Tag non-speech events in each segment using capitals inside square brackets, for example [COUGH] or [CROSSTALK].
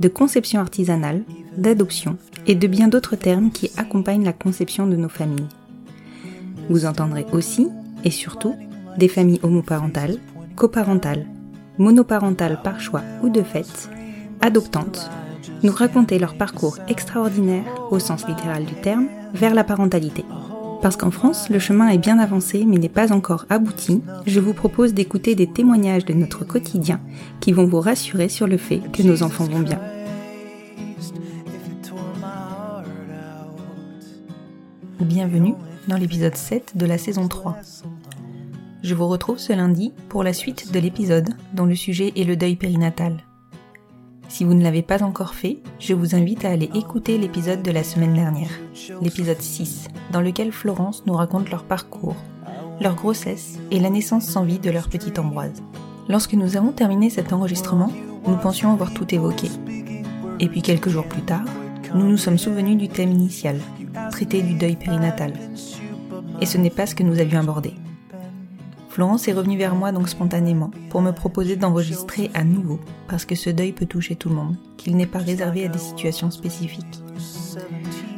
de conception artisanale, d'adoption et de bien d'autres termes qui accompagnent la conception de nos familles. Vous entendrez aussi, et surtout, des familles homoparentales, coparentales, monoparentales par choix ou de fait, adoptantes, nous raconter leur parcours extraordinaire, au sens littéral du terme, vers la parentalité. Parce qu'en France, le chemin est bien avancé mais n'est pas encore abouti, je vous propose d'écouter des témoignages de notre quotidien qui vont vous rassurer sur le fait que nos enfants vont bien. Bienvenue dans l'épisode 7 de la saison 3. Je vous retrouve ce lundi pour la suite de l'épisode dont le sujet est le deuil périnatal. Si vous ne l'avez pas encore fait, je vous invite à aller écouter l'épisode de la semaine dernière, l'épisode 6, dans lequel Florence nous raconte leur parcours, leur grossesse et la naissance sans vie de leur petite Ambroise. Lorsque nous avons terminé cet enregistrement, nous pensions avoir tout évoqué. Et puis quelques jours plus tard, nous nous sommes souvenus du thème initial, traiter du deuil périnatal. Et ce n'est pas ce que nous avions abordé. Florence est revenue vers moi donc spontanément pour me proposer d'enregistrer à nouveau, parce que ce deuil peut toucher tout le monde, qu'il n'est pas réservé à des situations spécifiques.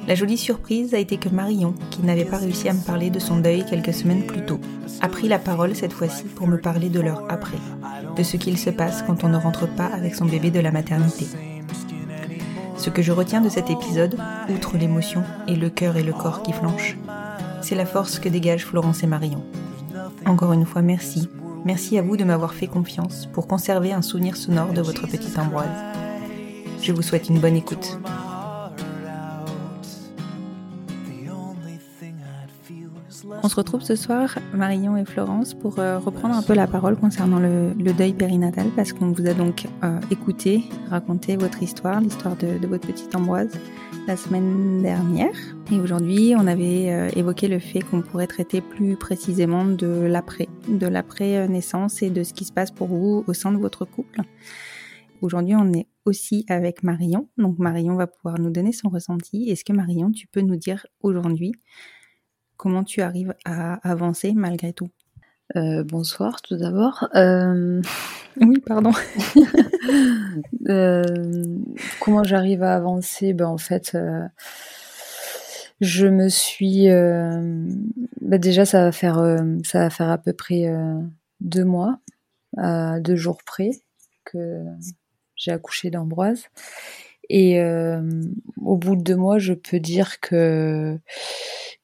La jolie surprise a été que Marion, qui n'avait pas réussi à me parler de son deuil quelques semaines plus tôt, a pris la parole cette fois-ci pour me parler de leur après, de ce qu'il se passe quand on ne rentre pas avec son bébé de la maternité. Ce que je retiens de cet épisode, outre l'émotion et le cœur et le corps qui flanchent, c'est la force que dégagent Florence et Marion. Encore une fois, merci. Merci à vous de m'avoir fait confiance pour conserver un souvenir sonore de votre petite Ambroise. Je vous souhaite une bonne écoute. On se retrouve ce soir, Marion et Florence, pour euh, reprendre un peu la parole concernant le, deuil périnatal, parce qu'on vous a donc euh, écouté raconter votre histoire, l'histoire de, de votre petite Ambroise, la semaine dernière. Et aujourd'hui, on avait euh, évoqué le fait qu'on pourrait traiter plus précisément de l'après, de l'après-naissance et de ce qui se passe pour vous au sein de votre couple. Aujourd'hui, on est aussi avec Marion. Donc Marion va pouvoir nous donner son ressenti. Est-ce que Marion, tu peux nous dire aujourd'hui comment tu arrives à avancer malgré tout? Euh, bonsoir tout d'abord. Euh, [LAUGHS] Oui, pardon. [LAUGHS] euh, comment j'arrive à avancer? Ben, En fait, je me suis... ben, déjà, ça va, faire, ça va faire à peu près deux mois, à deux jours près, que j'ai accouché d'Ambroise. Et euh, au bout de deux mois, je peux dire que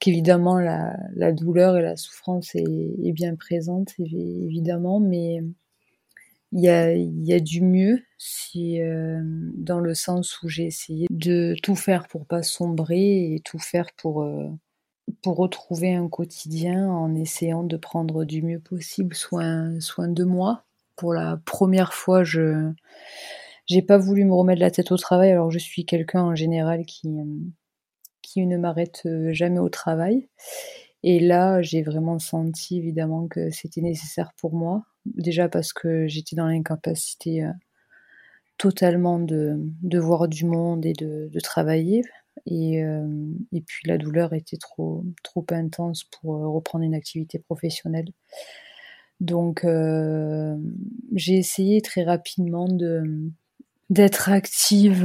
qu'évidemment la, la douleur et la souffrance est, bien présente, évi- évidemment, mais il y a, y a du mieux si, euh, dans le sens où j'ai essayé de tout faire pour pas sombrer et tout faire pour, euh, pour retrouver un quotidien en essayant de prendre du mieux possible soin, soin de moi. Pour la première fois, je j'ai pas voulu me remettre la tête au travail, alors je suis quelqu'un en général qui, euh, qui ne m'arrête euh, jamais au travail. Et là, j'ai vraiment senti évidemment que c'était nécessaire pour moi. Déjà parce que j'étais dans l'incapacité euh, totalement de, de voir du monde et de, travailler. Et, et puis la douleur était trop, trop intense pour reprendre une activité professionnelle. Donc j'ai essayé très rapidement de d'être active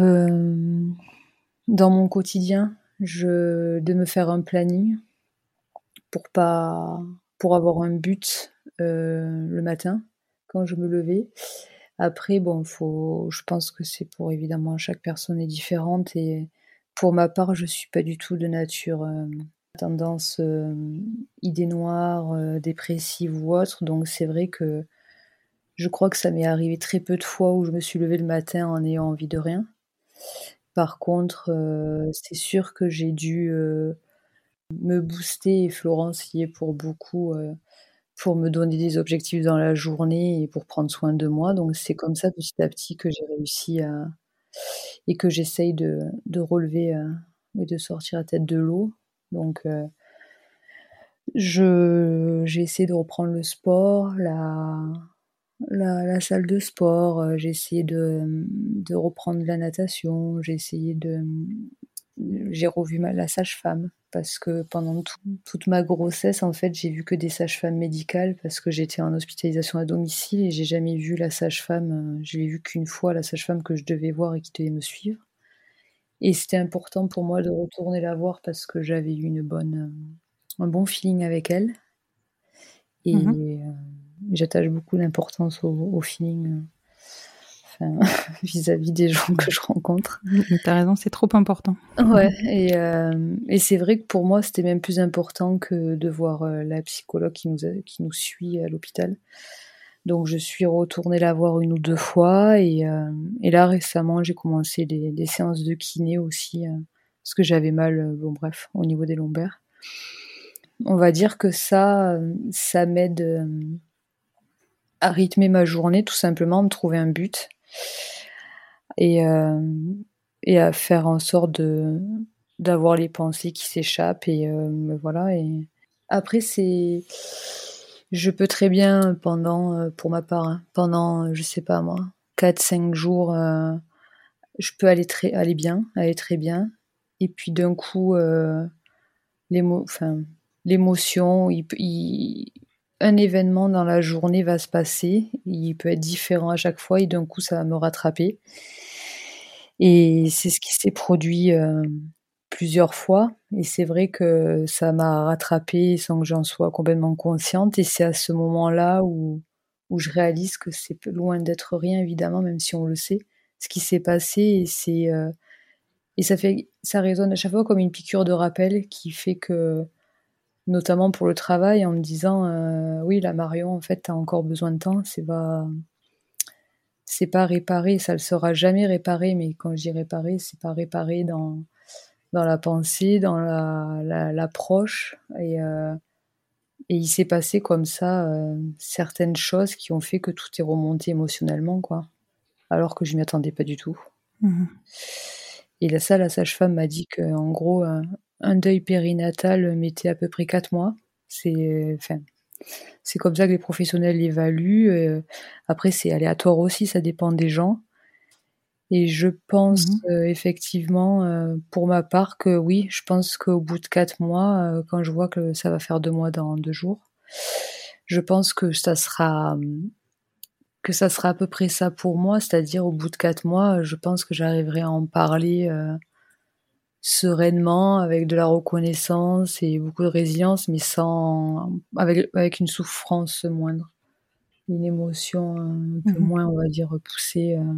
dans mon quotidien, je, de me faire un planning pour pas pour avoir un but le matin quand je me levais. Après, bon, faut, je pense que c'est pour évidemment chaque personne est différente et pour ma part, je suis pas du tout de nature euh, tendance euh, idée noire, euh, dépressive ou autre. Donc c'est vrai que je crois que ça m'est arrivé très peu de fois où je me suis levée le matin en ayant envie de rien. Par contre, c'est sûr que j'ai dû me booster et Florence y est pour beaucoup pour me donner des objectifs dans la journée et pour prendre soin de moi. Donc c'est comme ça petit à petit que j'ai réussi à et que j'essaye de, de relever euh, et de sortir la tête de l'eau. Donc euh, j'ai essayé de reprendre le sport, la la, la salle de sport, euh, j'ai essayé de, de reprendre la natation, j'ai essayé de j'ai revu ma, la sage-femme parce que pendant toute ma grossesse, en fait, j'ai vu que des sages-femmes médicales parce que j'étais en hospitalisation à domicile et j'ai jamais vu la sage-femme. Euh, je l'ai vu qu'une fois, la sage-femme que je devais voir et qui devait me suivre. Et c'était important pour moi de retourner la voir parce que j'avais eu une bonne, euh, un bon feeling avec elle. Et mmh euh, j'attache beaucoup d'importance au, au, feeling [LAUGHS] vis-à-vis des gens que je rencontre. T'as raison, c'est trop important. Ouais, et, euh, et c'est vrai que pour moi, c'était même plus important que de voir euh, la psychologue qui nous, qui nous suit à l'hôpital. Donc je suis retournée la voir une ou deux fois et, euh, et là récemment j'ai commencé des, des, séances de kiné aussi parce que j'avais mal, bon bref, au niveau des lombaires. On va dire que ça, ça m'aide à rythmer ma journée, tout simplement, me trouver un but et, euh, et à faire en sorte de d'avoir les pensées qui s'échappent et euh, voilà et après c'est je peux très bien pendant euh, pour ma part hein, pendant je sais pas moi 4 5 jours je peux aller très aller bien aller très bien et puis d'un coup l'émo enfin l'émotion il, il, un événement dans la journée va se passer, il peut être différent à chaque fois et d'un coup ça va me rattraper. Et c'est ce qui s'est produit euh, plusieurs fois. Et c'est vrai que ça m'a rattrapé sans que j'en sois complètement consciente. Et c'est à ce moment-là où, où je réalise que c'est loin d'être rien évidemment même si on le sait ce qui s'est passé. Et c'est euh, et ça fait ça résonne à chaque fois comme une piqûre de rappel qui fait que notamment pour le travail, en me disant euh, oui, la Marion, en fait, t'as encore besoin de temps, c'est pas c'est pas réparé, ça ne sera jamais réparé, mais quand je dis réparé, c'est pas réparé dans dans la pensée, dans la l'approche et euh, et il s'est passé comme ça euh, certaines choses qui ont fait que tout est remonté émotionnellement, quoi. Alors que je m'y attendais pas du tout. Mmh et là, ça, la sage-femme m'a dit que, en gros, un deuil périnatal mettait à peu près quatre mois. C'est, enfin, c'est comme ça que les professionnels l'évaluent. Euh, après, c'est aléatoire aussi, ça dépend des gens. Et je pense mmh euh, effectivement, euh, pour ma part, que oui, je pense qu'au bout de quatre mois, quand je vois que ça va faire deux mois dans deux jours, je pense que ça sera que ça sera à peu près ça pour moi, c'est-à-dire au bout de quatre mois, je pense que j'arriverai à en parler sereinement, avec de la reconnaissance et beaucoup de résilience, mais sans, avec, avec une souffrance moindre, une émotion un peu mhm. moins, on va dire, poussée. Euh.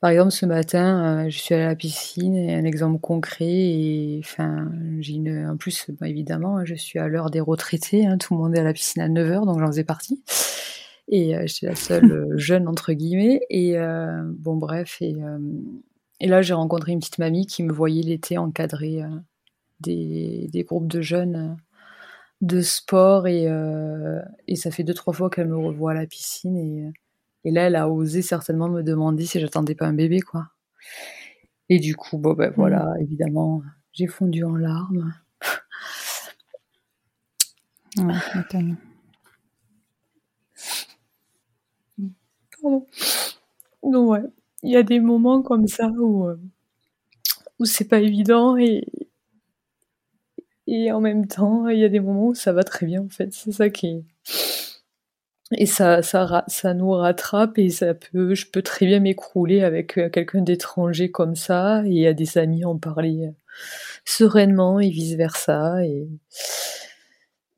Par exemple, ce matin, euh, je suis allée à la piscine, et un exemple concret, et enfin, j'ai une, en plus, bah, évidemment, je suis à l'heure des retraités, hein, tout le monde est à la piscine à 9h, donc j'en faisais partie. Et euh, j'étais la seule [LAUGHS] jeune, entre guillemets, et bon, bref, et et là, j'ai rencontré une petite mamie qui me voyait l'été encadrer euh, des, groupes de jeunes euh, de sport et, euh, et ça fait deux, trois fois qu'elle me revoit à la piscine et, et, là, elle a osé certainement me demander si j'attendais pas un bébé, quoi. Et du coup, bon, ben voilà, mmh. évidemment, j'ai fondu en larmes. ouais, Pardon. Non, ouais il y a des moments comme ça où, euh, où c'est pas évident et et en même temps, il y a des moments où ça va très bien en fait. C'est ça qui et ça, ça, ça nous rattrape et ça peut, je peux très bien m'écrouler avec euh, quelqu'un d'étranger comme ça et à des amis en parler euh, sereinement et vice versa. Et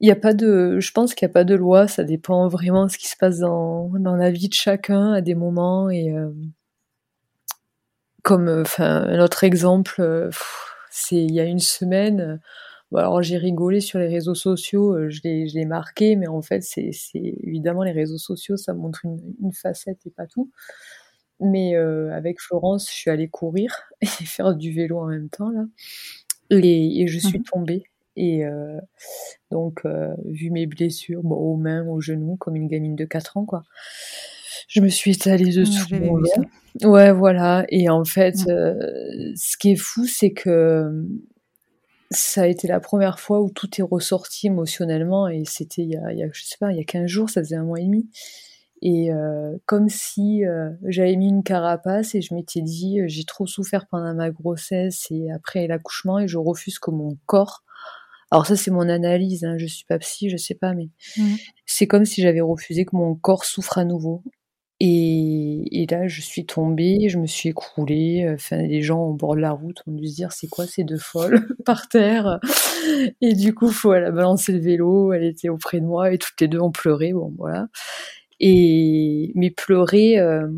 il a pas de, je pense qu'il n'y a pas de loi, ça dépend vraiment de ce qui se passe dans, dans la vie de chacun à des moments et comme, enfin, un autre exemple, c'est il y a une semaine, alors j'ai rigolé sur les réseaux sociaux, euh, je l'ai marqué, mais en fait c'est évidemment les réseaux sociaux, ça montre une, facette et pas tout. Mais euh, avec Florence, je suis allée courir [LAUGHS] et faire du vélo en même temps là, et, je suis mmh tombée. Et euh, donc, vu mes blessures, bon, aux mains, aux genoux, comme une gamine de 4 ans, quoi. Je me suis étalée dessous. ouais, voilà. Et en fait, mmh. ce qui est fou, c'est que ça a été la première fois où tout est ressorti émotionnellement et c'était il, y a, je sais pas, il y a 15 jours, ça faisait un mois et demi. Et euh, comme si euh, j'avais mis une carapace et je m'étais dit, euh, j'ai trop souffert pendant ma grossesse et après l'accouchement et je refuse que mon corps. Alors ça c'est mon analyse, hein, je suis pas psy, je sais pas, mais mmh. c'est comme si j'avais refusé que mon corps souffre à nouveau. Et, là, je suis tombée, je me suis écroulée. Enfin, les gens au bord de la route ont dû se dire c'est quoi ces deux folles [LAUGHS] par terre? Et du coup, faut elle a balancé le vélo, elle était auprès de moi et toutes les deux ont pleuré. Bon, voilà. Et mais pleurer, euh,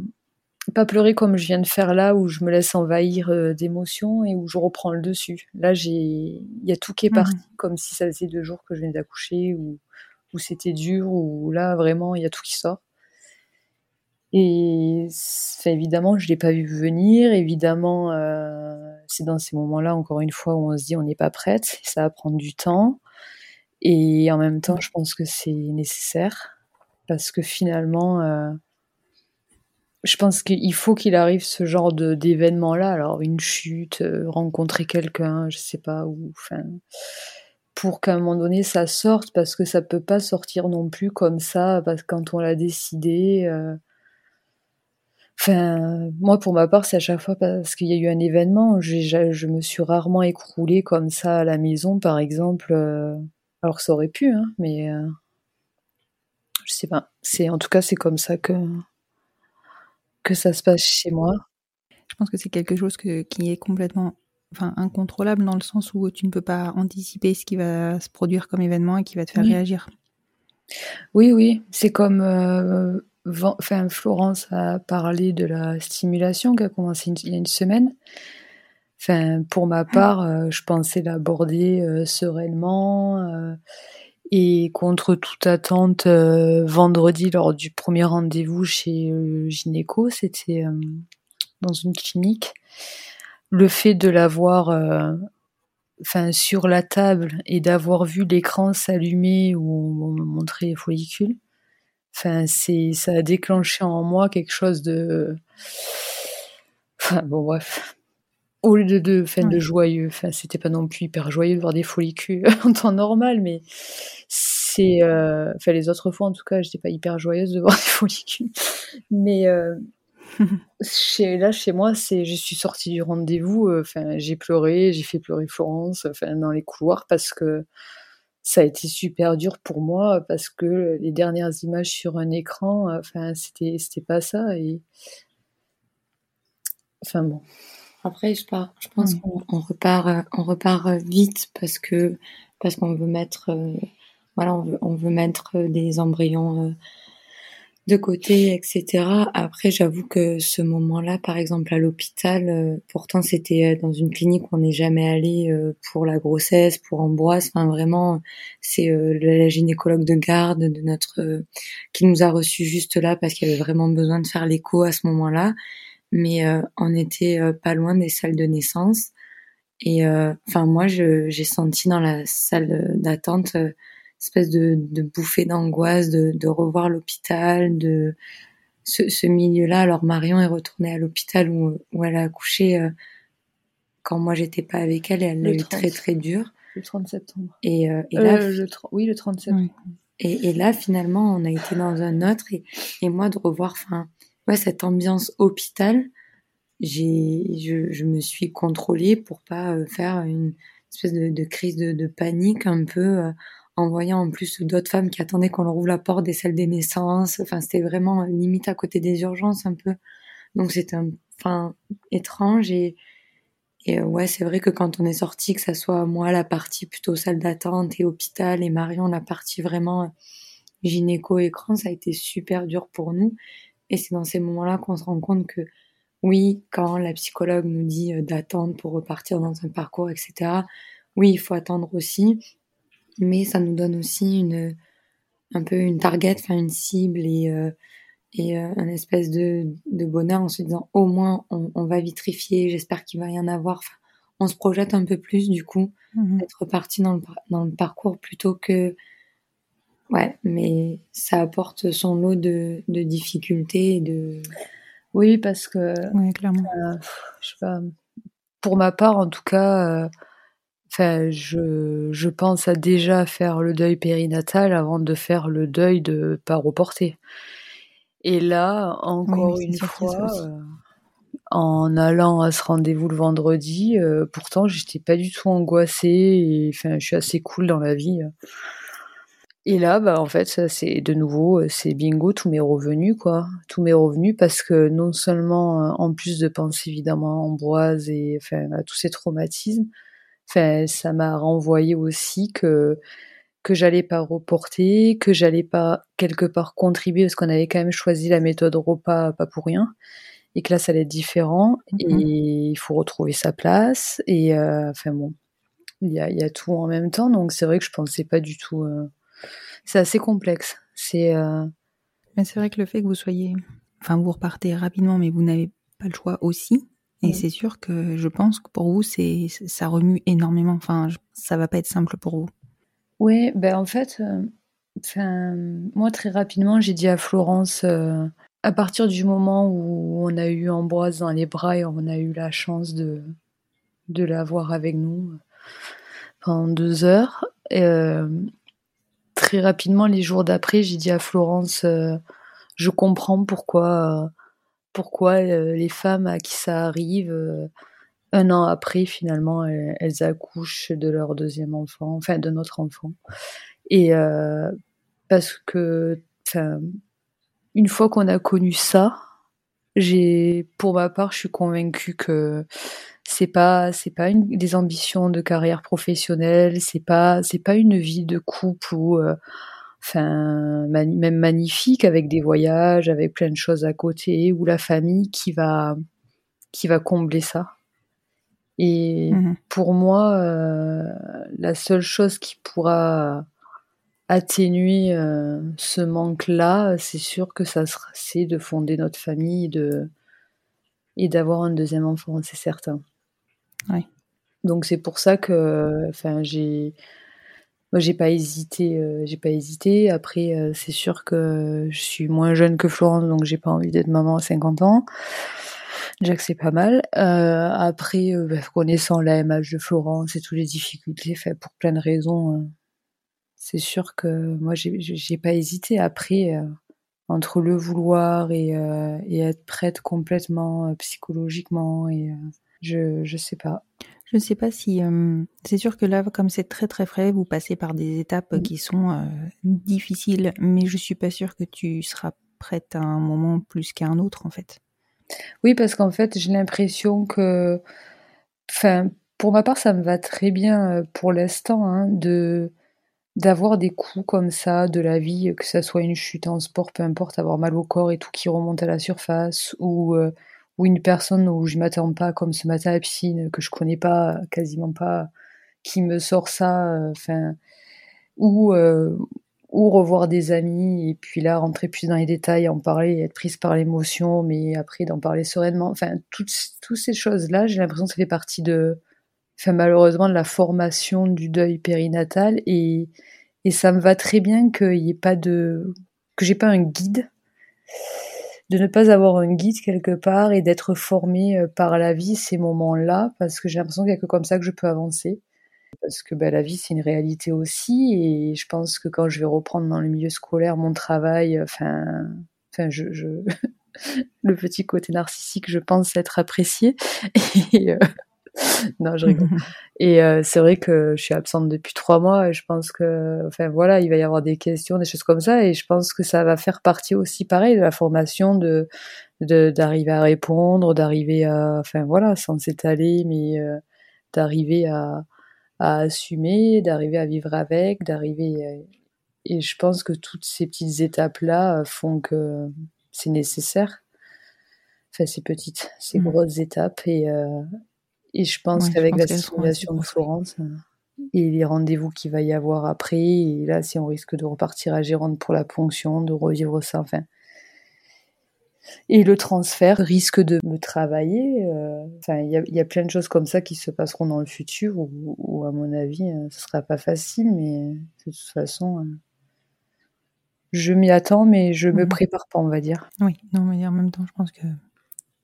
pas pleurer comme je viens de faire là, où je me laisse envahir euh, d'émotions et où je reprends le dessus. Là, j'ai, il y a tout qui est parti, mmh. comme si ça faisait deux jours que je venais d'accoucher ou où c'était dur, ou là vraiment il y a tout qui sort. Et évidemment, je l'ai pas vu venir. Évidemment, euh, c'est dans ces moments-là, encore une fois, où on se dit on n'est pas prête, [LAUGHS] ça va prendre du temps. Et en même temps, je pense que c'est nécessaire parce que finalement, euh, je pense qu'il faut qu'il arrive ce genre d'événement-là. Alors une chute, euh, rencontrer quelqu'un, je sais pas, ou enfin, pour qu'à un moment donné ça sorte, parce que ça peut pas sortir non plus comme ça, parce que quand on l'a décidé. Enfin, moi, pour ma part, c'est à chaque fois parce qu'il y a eu un événement. Je me suis rarement écroulée comme ça à la maison, par exemple. Euh, alors que ça aurait pu, hein, mais euh, je sais pas. C'est en tout cas, c'est comme ça que que ça se passe chez moi. Je pense que c'est quelque chose qui est complètement, enfin, incontrôlable dans le sens où tu ne peux pas anticiper ce qui va se produire comme événement et qui va te faire réagir. Oui, oui, c'est comme. Euh, enfin, Florence a parlé de la stimulation qui a commencé il y a une semaine. Enfin, pour ma part, euh, je pensais l'aborder euh, sereinement euh, et contre toute attente. vendredi, lors du premier rendez-vous chez gynéco, c'était dans une clinique. Le fait de l'avoir, enfin, sur la table et d'avoir vu l'écran s'allumer où on montrait les follicules, Enfin, c'est, ça a déclenché en moi quelque chose de. Enfin, bon, bref. Au lieu de, de, fin, de joyeux, enfin, c'était pas non plus hyper joyeux de voir des folicules [LAUGHS] en temps normal, mais c'est. Euh... Enfin, les autres fois, en tout cas, j'étais pas hyper joyeuse de [LAUGHS] voir des follicules. Mais. Euh... [LAUGHS] chez, là, chez moi, c'est, je suis sortie du rendez-vous. Euh, j'ai pleuré, j'ai fait pleurer Florence, enfin, dans les couloirs parce que ça a été super dur pour moi parce que les dernières images sur un écran, enfin, c'était, c'était pas ça. Et... Enfin bon. Après, je, je pense mmh. qu'on repart, on repart vite parce que parce qu'on veut mettre, euh, voilà, on veut, on veut mettre des embryons euh, de côté, etc. Après, j'avoue que ce moment-là, par exemple à l'hôpital, euh, pourtant c'était euh, dans une clinique où on n'est jamais allé euh, pour la grossesse, pour Ambroise. Enfin, vraiment, c'est la gynécologue de garde de notre qui nous a reçus juste là parce qu'il avait vraiment besoin de faire l'écho à ce moment-là. Mais on était pas loin des salles de naissance. Et enfin, moi, j'ai senti dans la salle d'attente espèce de, de bouffée d'angoisse, de, de, revoir l'hôpital, de ce, ce milieu-là. Alors Marion est retournée à l'hôpital où, où, elle a accouché euh, quand moi j'étais pas avec elle et elle l'a eu très très dur. Le 30 septembre. Et, euh, et là, euh, le oui, le 30 septembre. Et, et, là, finalement, on a été dans un autre et, et moi de revoir, enfin, ouais, cette ambiance hôpital je, je, me suis contrôlée pour pas faire une espèce de, de crise de, de, panique un peu euh, en voyant en plus d'autres femmes qui attendaient qu'on leur ouvre la porte des salles des naissances. Enfin, c'était vraiment limite à côté des urgences un peu. Donc c'était enfin étrange et et ouais, c'est vrai que quand on est sorti, que ça soit moi la partie plutôt salle d'attente et hôpital et Marion la partie vraiment gynéco écran, ça a été super dur pour nous. Et c'est dans ces moments-là qu'on se rend compte que oui, quand la psychologue nous dit euh, d'attendre pour repartir dans un parcours, etc. Oui, il faut attendre aussi, mais ça nous donne aussi une un peu une target, enfin une cible et euh, et euh, un espèce de, de bonheur en se disant au moins on, on va vitrifier, j'espère qu'il va y en avoir. Enfin, on se projette un peu plus du coup, mmh d'être parti dans le, dans le parcours plutôt que ouais, mais ça apporte son lot de, de difficultés et de oui parce que ouais, clairement. Euh, je sais pas, pour ma part en tout cas. Euh, Enfin, je, je pense à déjà faire le deuil périnatal avant de faire le deuil de pas reporter. Et là, encore une fois, euh, en allant à ce rendez-vous le vendredi, euh, pourtant, j'étais pas du tout angoissée. Et, enfin, je suis assez cool dans la vie. Et là, bah, en fait, c'est de nouveau, c'est bingo, tous mes revenus, quoi. Tous mes revenus, parce que non seulement, euh, en plus de penser évidemment à Ambroise et enfin, à tous ces traumatismes, enfin, ça m'a renvoyé aussi que que j'allais pas reporter, que j'allais pas quelque part contribuer parce qu'on avait quand même choisi la méthode repas pas pour rien et que là ça allait être différent mmh et il faut retrouver sa place et euh, enfin bon il y a, y a, tout en même temps. Donc c'est vrai que je pensais pas du tout euh... c'est assez complexe. C'est euh... mais c'est vrai que le fait que vous soyez enfin vous repartez rapidement mais vous n'avez pas le choix aussi et mmh. c'est sûr que je pense que pour vous c'est ça remue énormément enfin ça va pas être simple pour vous oui, ben en fait, euh, moi très rapidement, j'ai dit à Florence, euh, à partir du moment où on a eu Ambroise dans les bras et on a eu la chance de, de l'avoir avec nous pendant deux heures, euh, très rapidement, les jours d'après, j'ai dit à Florence, je comprends pourquoi, pourquoi les femmes à qui ça arrive un an après, finalement, elles, accouchent de leur deuxième enfant, enfin de notre enfant. Et euh, parce que, une fois qu'on a connu ça, j'ai, pour ma part, je suis convaincue que c'est pas, c'est pas une, des ambitions de carrière professionnelle, c'est pas, c'est pas une vie de couple ou, euh, enfin, même magnifique avec des voyages, avec plein de choses à côté, ou la famille qui va, qui va combler ça. Et mmh pour moi, euh, la seule chose qui pourra atténuer euh, ce manque-là, c'est sûr que ça sera, c'est de fonder notre famille de, et d'avoir un deuxième enfant, c'est certain. Oui. Donc c'est pour ça que, enfin, j'ai, moi j'ai pas hésité, euh, j'ai pas hésité. Après, euh, c'est sûr que je suis moins jeune que Florence, donc j'ai pas envie d'être maman à 50 ans. Que c'est pas mal. Euh, après, bah, connaissant l'AMH de Florence et toutes les difficultés, pour plein de raisons, c'est sûr que moi j'ai pas hésité. Après, entre le vouloir et, et, être prête complètement psychologiquement et je je sais pas. Je ne sais pas si c'est sûr que là, comme c'est très très frais, vous passez par des étapes mmh. qui sont difficiles, mais je suis pas sûre que tu seras prête à un moment plus qu'à un autre en fait. Oui, parce qu'en fait, j'ai l'impression que, enfin, pour ma part, ça me va très bien euh, pour l'instant hein, de d'avoir des coups comme ça de la vie, que ça soit une chute en sport, peu importe, avoir mal au corps et tout qui remonte à la surface, ou euh, ou une personne où je m'attends pas, comme ce matin à la piscine, que je connais pas, quasiment pas, qui me sort ça, euh, enfin, ou ou revoir des amis et puis là rentrer plus dans les détails, en parler, être prise par l'émotion, mais après d'en parler sereinement. Enfin, toutes, toutes ces choses-là, j'ai l'impression que ça fait partie de, enfin malheureusement de la formation du deuil périnatal et et ça me va très bien qu'il n'y ait pas de que j'ai pas un guide, de ne pas avoir un guide quelque part et d'être formée euh, par la vie ces moments-là parce que j'ai l'impression qu'il n'y a que comme ça que je peux avancer parce que bah, la vie c'est une réalité aussi et je pense que quand je vais reprendre dans le milieu scolaire mon travail, enfin, enfin je, je, [LAUGHS] le petit côté narcissique, je pense être apprécié. [LAUGHS] Et, euh, [LAUGHS] non, je rigole. Et euh, c'est vrai que je suis absente depuis trois mois et je pense que, enfin voilà, il va y avoir des questions, des choses comme ça et je pense que ça va faire partie aussi, pareil, de la formation de d'arriver à répondre, d'arriver à, enfin voilà, sans s'étaler, mais euh, d'arriver à, à assumer, d'arriver à vivre avec, d'arriver. Et je pense que toutes ces petites étapes là font que c'est nécessaire. Enfin, ces petites, ces mmh. grosses étapes et euh, et je pense qu'avec la situation de Florence euh, et les rendez-vous qu'il va y avoir après, et là, si on risque de repartir à Gironde pour la ponction, de revivre ça, enfin. Et le transfert risque de me travailler. Euh, enfin, il y, a plein de choses comme ça qui se passeront dans le futur, où, à mon avis, euh, ce sera pas facile, mais de toute façon, je m'y attends, mais je me mmh. prépare pas, on va dire. Oui, non, mais en même temps, je pense que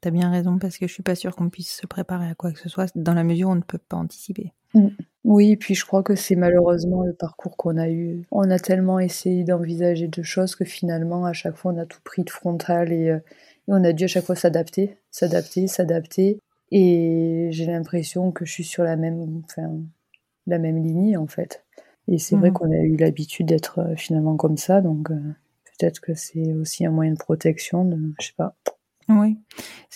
T'as bien raison parce que je suis pas sûre qu'on puisse se préparer à quoi que ce soit dans la mesure où on ne peut pas anticiper. Mm. Oui, puis je crois que c'est malheureusement le parcours qu'on a eu. On a tellement essayé d'envisager de choses que finalement, à chaque fois, on a tout pris de frontal et, euh, on a dû à chaque fois s'adapter, s'adapter, s'adapter. Et j'ai l'impression que je suis sur la même, enfin, la même ligne en fait. Et c'est vrai mm. qu'on a eu l'habitude d'être euh, finalement comme ça, donc euh, peut-être que c'est aussi un moyen de protection, de, je sais pas. Oui,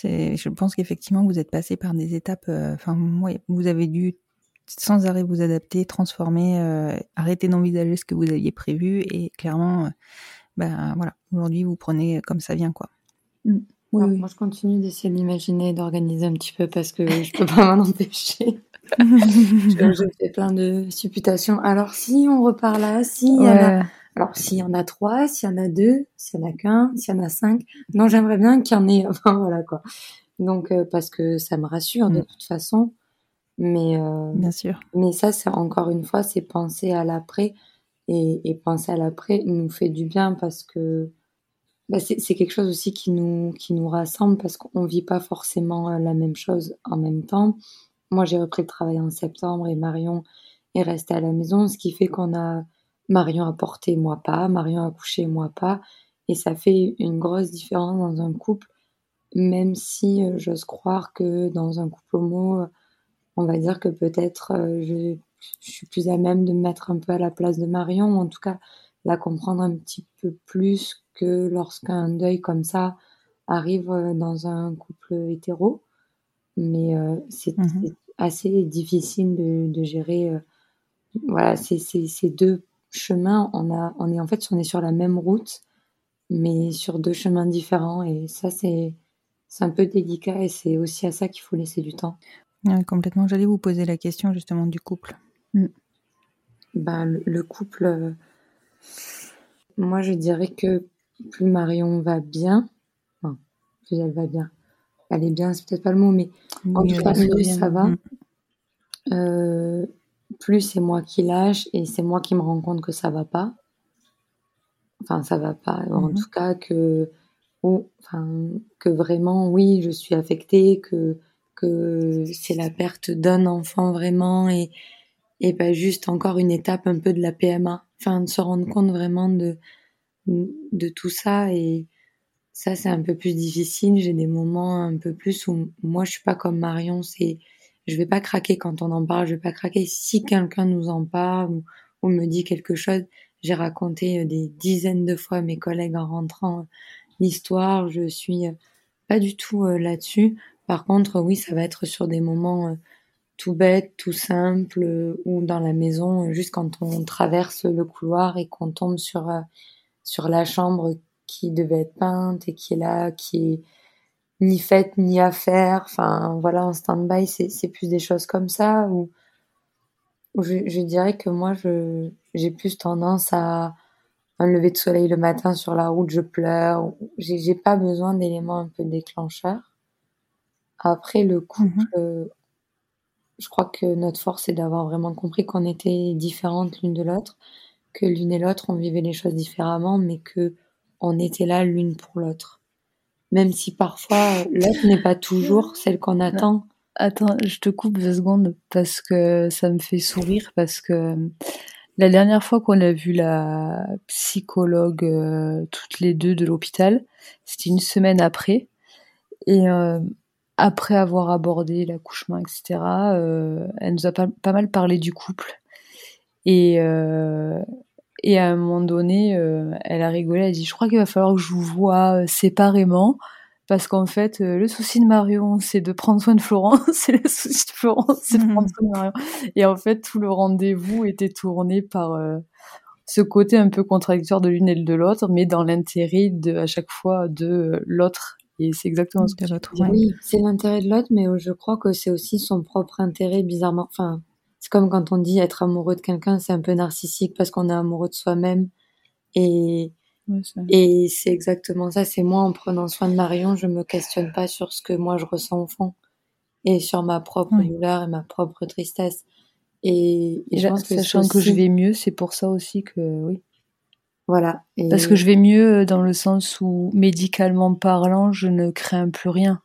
je pense qu'effectivement, vous êtes passé par des étapes. Euh, enfin, vous avez dû sans arrêt vous adapter, transformer, euh, arrêter d'envisager ce que vous aviez prévu, et clairement, euh, ben voilà, aujourd'hui vous prenez comme ça vient, quoi. Mmh. Moi, je continue d'essayer d'imaginer, d'organiser un petit peu parce que je peux pas [LAUGHS] m'en empêcher. [LAUGHS] je, fais plein de supputations. Alors, si on repart là, si y a alors, s'il y en a trois, s'il y en a deux, s'il y en a qu'un, s'il y en a cinq, non, j'aimerais bien qu'il y en ait. [LAUGHS] Enfin, voilà quoi. Donc, euh, parce que ça me rassure de mm. toute façon. Mais, euh, bien sûr. Mais ça, c'est encore une fois, c'est penser à l'après. Et, et, penser à l'après nous fait du bien parce que bah, c'est quelque chose aussi qui nous, qui nous rassemble parce qu'on vit pas forcément euh, la même chose en même temps. Moi, j'ai repris le travail en septembre et Marion est restée à la maison, ce qui fait qu'on a Marion a porté, moi pas, Marion a couché, moi pas. Et ça fait une grosse différence dans un couple, même si euh, j'ose croire que dans un couple homo, on va dire que peut-être euh, je, suis plus à même de me mettre un peu à la place de Marion, ou en tout cas la comprendre un petit peu plus que lorsqu'un deuil comme ça arrive euh, dans un couple hétéro. Mais c'est mmh assez difficile de, de gérer voilà, ces, ces deux chemin, on, a, on est en fait on est sur la même route, mais sur deux chemins différents. Et ça, c'est un peu délicat et c'est aussi à ça qu'il faut laisser du temps. complètement. J'allais vous poser la question justement du couple. Mm. Ben, le, couple, euh, moi je dirais que plus Marion va bien, enfin, plus elle va bien, elle est bien, c'est peut-être pas le mot, mais en tout cas, ça va. Mm. Euh, plus c'est moi qui lâche et c'est moi qui me rends compte que ça va pas. Enfin, ça va pas. En mhm. tout cas, que, enfin, que vraiment, oui, je suis affectée, que, que c'est la perte d'un enfant vraiment et, et pas juste encore une étape un peu de la PMA. Enfin, de se rendre compte vraiment de, de tout ça et ça, c'est un peu plus difficile. J'ai des moments un peu plus où moi, je suis pas comme Marion, c'est, je vais pas craquer quand on en parle, je vais pas craquer si quelqu'un nous en parle ou, me dit quelque chose. J'ai raconté euh, des dizaines de fois à mes collègues en rentrant euh, l'histoire, je suis euh, pas du tout là-dessus. Par contre, oui, ça va être sur des moments tout bêtes, tout simples, ou dans la maison, juste quand on traverse le couloir et qu'on tombe sur sur la chambre qui devait être peinte et qui est là, qui est ni fête ni affaire. Enfin, voilà, en stand-by, c'est plus des choses comme ça où, je, dirais que moi, je j'ai plus tendance à un lever de soleil le matin sur la route, je pleure. J'ai pas besoin d'éléments un peu déclencheurs. Après, le couple, mhm. je crois que notre force, c'est d'avoir vraiment compris qu'on était différentes l'une de l'autre, que l'une et l'autre, on vivait les choses différemment, mais que on était là l'une pour l'autre même si parfois l'autre n'est pas toujours celle qu'on attend. Attends, je te coupe deux secondes parce que ça me fait sourire parce que la dernière fois qu'on a vu la psychologue euh, toutes les deux de l'hôpital, c'était une semaine après. Et euh, après avoir abordé l'accouchement, etc., euh, elle nous a pas, pas, mal parlé du couple. Et, et à un moment donné, elle a rigolé, elle a dit, je crois qu'il va falloir que je vous vois séparément parce qu'en fait, euh, le souci de Marion, c'est de prendre soin de Florence, [LAUGHS] et le souci de Florence, c'est de prendre soin de Marion. Et en fait, tout le rendez-vous était tourné par euh, ce côté un peu contradictoire de l'une et de l'autre, mais dans l'intérêt de à chaque fois de l'autre. Et c'est exactement ce que l'autre. Oui, c'est l'intérêt de l'autre, mais je crois que c'est aussi son propre intérêt, bizarrement. Enfin, c'est comme quand on dit être amoureux de quelqu'un, c'est un peu narcissique parce qu'on est amoureux de soi-même. Et et c'est exactement ça. C'est moi, en prenant soin de Marion, je me questionne pas sur ce que moi je ressens au fond et sur ma propre douleur et ma propre tristesse. Et, je pense que sachant que je vais mieux, c'est pour ça aussi que oui. Voilà. Parce que je vais mieux dans le sens où médicalement parlant, je ne crains plus rien.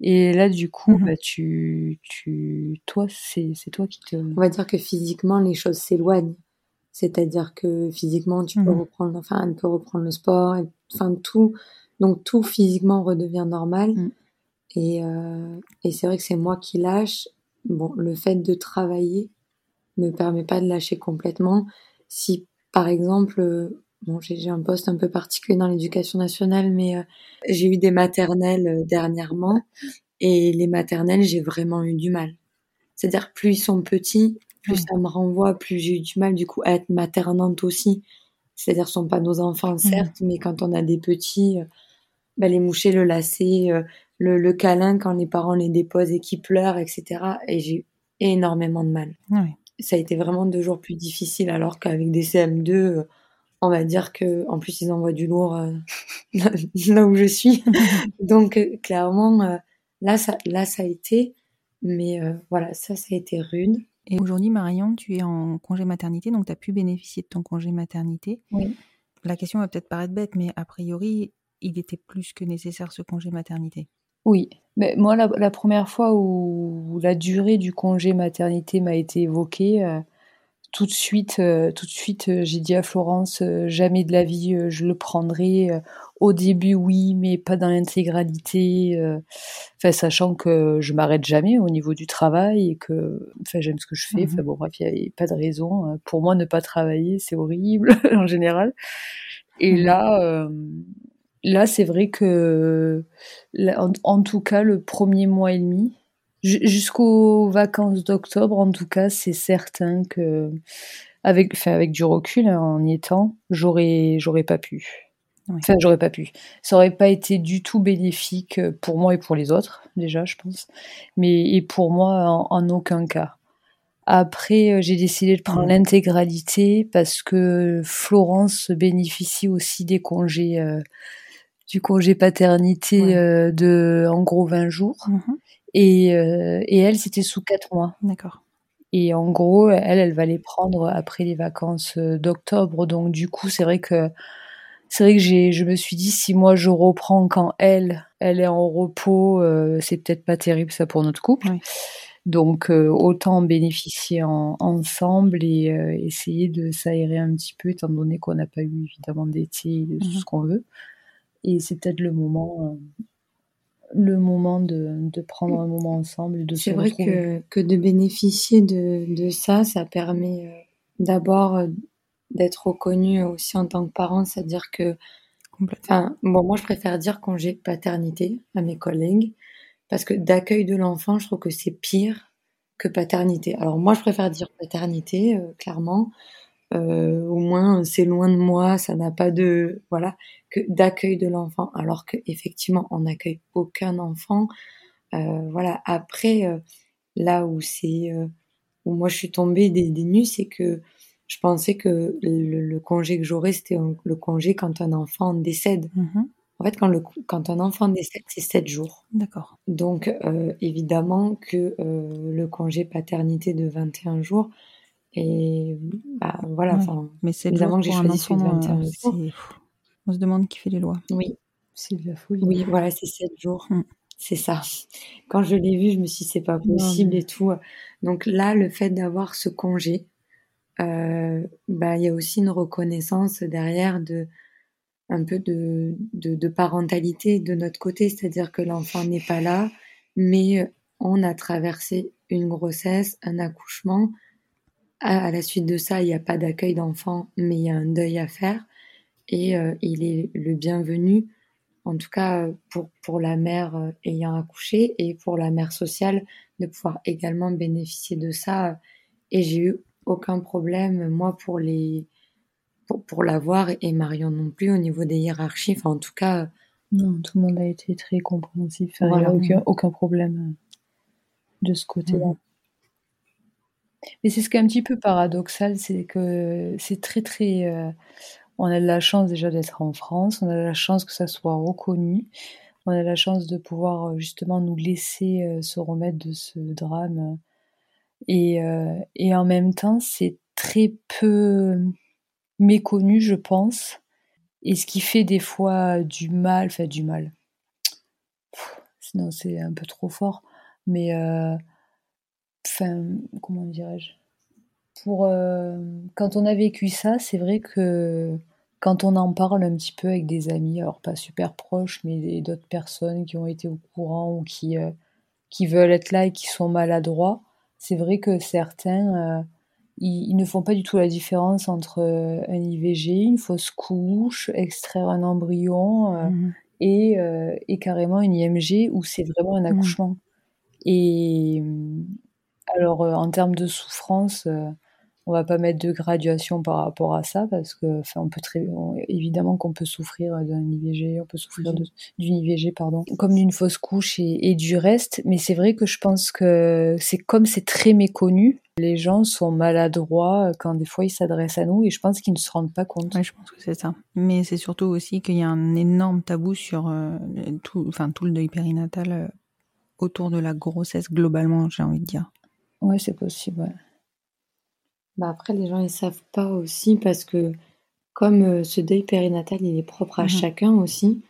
Et là, du coup, mmh bah, tu, tu, toi, c'est, c'est toi qui te. On va dire que physiquement, les choses s'éloignent. C'est-à-dire que physiquement, tu peux mmh. reprendre, enfin, elle peut reprendre le sport, enfin, tout. Donc, tout physiquement redevient normal. Mmh. Et, euh, et c'est vrai que c'est moi qui lâche. Bon, le fait de travailler me permet pas de lâcher complètement. Si, par exemple, bon, j'ai un poste un peu particulier dans l'éducation nationale, mais euh, j'ai eu des maternelles euh, dernièrement. Et les maternelles, j'ai vraiment eu du mal. C'est-à-dire, plus ils sont petits, plus ça me renvoie, plus j'ai eu du mal du coup à être maternante aussi. C'est-à-dire, ce sont pas nos enfants, mmh. certes, mais quand on a des petits, euh, bah, les moucher, le lacer, euh, le, le, câlin quand les parents les déposent et qu'ils pleurent, etc. Et j'ai eu énormément de mal. Ça a été vraiment deux jours plus difficiles, alors qu'avec des CM2, euh, on va dire que, en plus, ils envoient du lourd [LAUGHS] là où je suis. [LAUGHS] Donc, clairement, là, ça, là, ça a été, mais voilà, ça, ça a été rude. Et aujourd'hui, Marion, tu es en congé maternité, donc tu as pu bénéficier de ton congé maternité. Oui. La question va peut-être paraître bête, mais a priori, il était plus que nécessaire ce congé maternité. Oui, mais moi, la, première fois où la durée du congé maternité m'a été évoquée, euh, tout de suite, euh, tout de suite, euh, j'ai dit à Florence, jamais de la vie, je le prendrai. Au début, oui, mais pas dans l'intégralité. Euh, enfin, sachant que je m'arrête jamais au niveau du travail et que, enfin, j'aime ce que je fais. Enfin, mmh bon, bref, il n'y a, pas de raison. Pour moi, ne pas travailler, c'est horrible [LAUGHS] en général. Et mmh là, euh, là, c'est vrai que, en, tout cas, le premier mois et demi, jusqu'aux vacances d'octobre, en tout cas, c'est certain que, avec, enfin, avec du recul, hein, en y étant, j'aurais, j'aurais pas pu. Enfin, j'aurais pas pu. Ça aurait pas été du tout bénéfique euh, pour moi et pour les autres, déjà, je pense. Mais et pour moi, en, aucun cas. Après, euh, j'ai décidé de prendre l'intégralité parce que Florence bénéficie aussi des congés, euh, du congé paternité de, en gros, 20 jours. Mmh et, et elle, c'était sous 4 mois. D'accord. Et en gros, elle, elle va les prendre après les vacances d'octobre. Donc, du coup, c'est vrai que c'est vrai que j'ai, je me suis dit si moi je reprends quand elle, elle est en repos, euh, c'est peut-être pas terrible ça pour notre couple. Donc euh, autant bénéficier ensemble et euh, essayer de s'aérer un petit peu, étant donné qu'on n'a pas eu évidemment d'été, de tout mhm. ce qu'on veut. Et c'est peut-être le moment, le moment de, de, prendre un moment ensemble. De c'est vrai que, que de bénéficier de, de ça, ça permet d'abord d'être reconnu aussi en tant que parent, c'est-à-dire que, enfin, bon, moi je préfère dire congé paternité à mes collègues, parce que d'accueil de l'enfant, je trouve que c'est pire que paternité. Alors moi je préfère dire paternité, euh, clairement. Euh, au moins c'est loin de moi, ça n'a pas de voilà que d'accueil de l'enfant, alors que effectivement on n'accueille aucun enfant. Euh, voilà. Après, là où c'est où moi je suis tombée des, des nues, c'est que je pensais que le, congé que j'aurais, c'était le congé quand un enfant décède. Mm-hmm. En fait, quand, le, quand un enfant décède, c'est 7 jours. D'accord. Donc, euh, évidemment que euh, le congé paternité de 21 jours, et bah, voilà, enfin, mais c'est évidemment que j'ai choisi celui de 21 jours. On se demande qui fait les lois. Oui. C'est de la folie. Oui, voilà, c'est 7 jours. Mm. C'est ça. Quand je l'ai vu, je me suis dit, c'est pas possible et tout. Donc là, le fait d'avoir ce congé, euh, bah il y a aussi une reconnaissance derrière de un peu de, de, de parentalité de notre côté, c'est-à-dire que l'enfant n'est pas là, mais on a traversé une grossesse, un accouchement. À, la suite de ça, il n'y a pas d'accueil d'enfant, mais il y a un deuil à faire. Et euh, il est le bienvenu, en tout cas pour, pour la mère euh, ayant accouché et pour la mère sociale, de pouvoir également bénéficier de ça. Et j'ai eu aucun problème, moi, pour les pour, pour l'avoir et Marion non plus au niveau des hiérarchies. Enfin, en tout cas. Non, tout le monde a été très compréhensif. il n'y a aucun, aucun problème de ce côté-là. Mmh. Mais c'est ce qui est un petit peu paradoxal, c'est que c'est très très. Euh, on a de la chance déjà d'être en France, on a de la chance que ça soit reconnu, on a la chance de pouvoir euh, justement nous laisser euh, se remettre de ce drame. Et, et en même temps, c'est très peu méconnu, je pense. Et ce qui fait des fois du mal, fait du mal. Sinon, c'est un peu trop fort mais enfin, comment dirais-je? Pour euh, quand on a vécu ça, c'est vrai que quand on en parle un petit peu avec des amis, alors pas super proches, mais d'autres personnes qui ont été au courant ou qui euh, qui veulent être là et qui sont maladroits, c'est vrai que certains ils, ne font pas du tout la différence entre un IVG, une fausse couche, extraire un embryon mmh et, et, carrément une IMG où c'est vraiment un mmh. accouchement. Et alors, euh, en termes de souffrance, euh, on va pas mettre de graduation par rapport à ça parce que, on peut très, évidemment qu'on peut souffrir d'un IVG, on peut souffrir d'une IVG, pardon, comme d'une fausse couche et, du reste. Mais c'est vrai que je pense que c'est comme c'est très méconnu, les gens sont maladroits quand des fois ils s'adressent à nous et je pense qu'ils ne se rendent pas compte. Oui, je pense que c'est ça. Mais c'est surtout aussi qu'il y a un énorme tabou sur euh, tout, enfin, tout le deuil périnatal autour de la grossesse globalement, j'ai envie de dire. Ouais, c'est possible. Bah après, les gens ils savent pas aussi parce que comme euh, ce deuil périnatal il est propre à mhm. chacun aussi,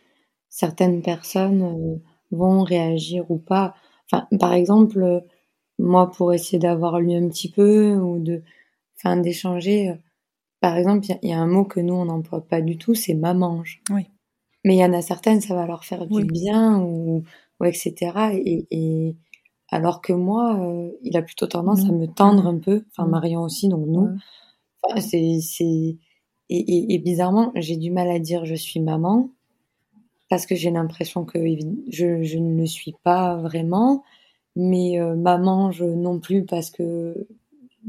certaines personnes euh, vont réagir ou pas. Enfin, par exemple, euh, moi pour essayer d'avoir lu un petit peu ou de, enfin d'échanger. par exemple, il y, a un mot que nous on n'emploie pas du tout, c'est mamange. Oui. Mais il y en a certaines, ça va leur faire du bien ou ou etc. Et, et, alors que moi, euh, il a plutôt tendance à me tendre un peu, enfin Marion aussi, donc nous. Enfin, c'est, c'est... Et, et, bizarrement, j'ai du mal à dire je suis maman parce que j'ai l'impression que je, je, ne le suis pas vraiment, mais euh, maman je non plus parce que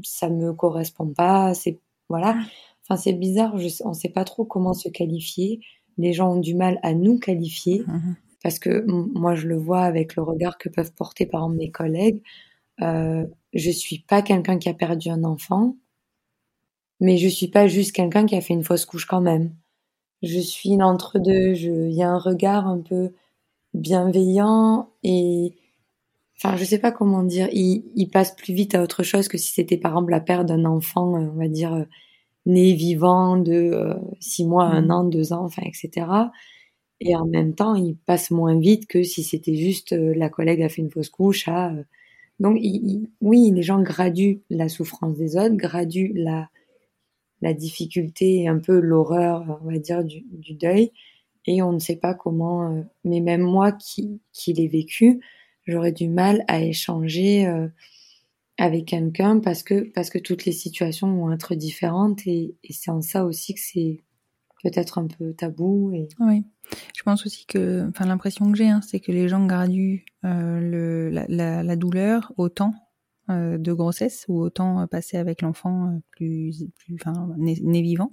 ça me correspond pas. C'est voilà. Enfin, c'est bizarre. Je, on sait pas trop comment se qualifier. Les gens ont du mal à nous qualifier. Mmh parce que moi je le vois avec le regard que peuvent porter par exemple mes collègues. Euh, je suis pas quelqu'un qui a perdu un enfant, mais je suis pas juste quelqu'un qui a fait une fausse couche quand même. Je suis l'entre deux. Il y a un regard un peu bienveillant et enfin je sais pas comment dire. Il, il passe plus vite à autre chose que si c'était par exemple la perte d'un enfant, euh, on va dire euh, né vivant de euh, six mois, un mmh. an, deux ans, enfin etc et en même temps, il passe moins vite que si c'était juste euh, la collègue a fait une fausse couche. À, euh. Donc oui, les gens graduent la souffrance des autres, graduent la, la difficulté et un peu l'horreur, on va dire, du, du, deuil. Et on ne sait pas comment, euh, mais même moi qui, qui l'ai vécu, j'aurais du mal à échanger avec quelqu'un parce que, parce que toutes les situations vont être différentes et, et c'est en ça aussi que c'est peut-être un peu tabou. Et... Oui, je pense aussi que, enfin, l'impression que j'ai, hein, c'est que les gens graduent euh, la, douleur au temps euh, de grossesse ou au temps passé avec l'enfant euh, plus, enfin, né, vivant.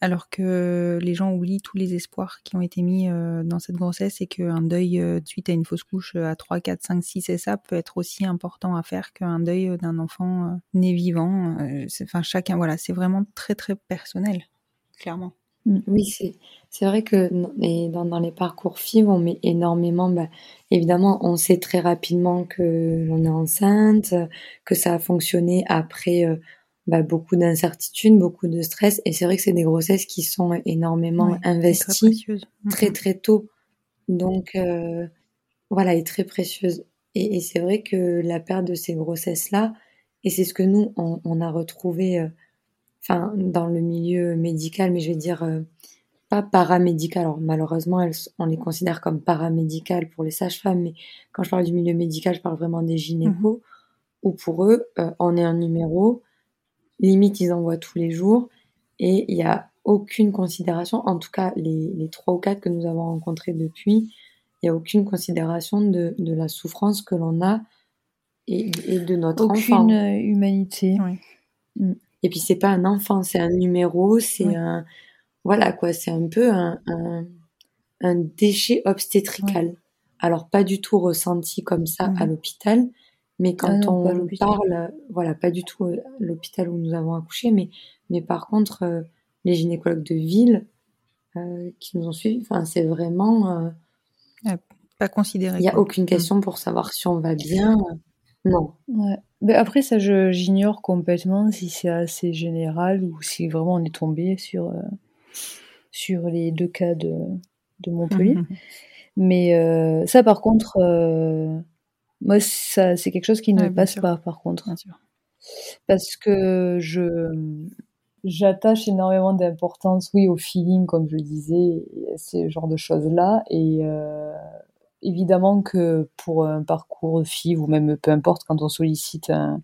Alors que les gens oublient tous les espoirs qui ont été mis euh, dans cette grossesse et qu'un deuil euh, suite à une fausse couche à 3, 4, 5, 6 et ça peut être aussi important à faire qu'un deuil d'un enfant né vivant. Enfin, chacun, voilà, c'est vraiment très très personnel clairement. Mm. Oui, c'est c'est vrai que dans, dans les parcours FIV, on met énormément. Bah, évidemment, on sait très rapidement que l'on est enceinte, que ça a fonctionné après euh, bah, beaucoup d'incertitudes, beaucoup de stress. Et c'est vrai que c'est des grossesses qui sont énormément investies très, mm-hmm. très tôt. Donc euh, voilà, et très précieuses. Et, et c'est vrai que la perte de ces grossesses-là, et c'est ce que nous, on, a retrouvé euh, enfin, dans le milieu médical, mais je vais dire euh, pas paramédical. Alors malheureusement, on les considère comme paramédical pour les sages-femmes, mais quand je parle du milieu médical, je parle vraiment des gynécos, mmh où pour eux, on est un numéro, limite ils envoient tous les jours, et il y a aucune considération, en tout cas les, trois ou quatre que nous avons rencontrés depuis, il n'y a aucune considération de, de la souffrance que l'on a et, de notre enfant. Aucune humanité. Mm. Et puis c'est pas un enfant, c'est un numéro, c'est un voilà quoi, c'est un peu un, un, déchet obstétrical. Alors pas du tout ressenti comme ça à mm. l'hôpital, mais quand ah on parle, voilà, pas du tout euh, l'hôpital où nous avons accouché, mais mais par contre euh, les gynécologues de ville euh, qui nous ont suivis, enfin c'est vraiment pas considéré. Il n'y a aucune mm. question pour savoir si on va bien. Non. Ouais. Mais après, ça, j'ignore complètement si c'est assez général ou si vraiment on est tombé sur, euh, sur les deux cas de, de Montpellier. Mhm. Mais euh, ça, par contre, euh, moi, ça, c'est quelque chose qui ne passe pas, par contre. Parce que je j'attache énormément d'importance, oui, au feeling, comme je disais, ce genre de choses-là. Et, évidemment que pour un parcours FIV ou même peu importe, quand on sollicite un,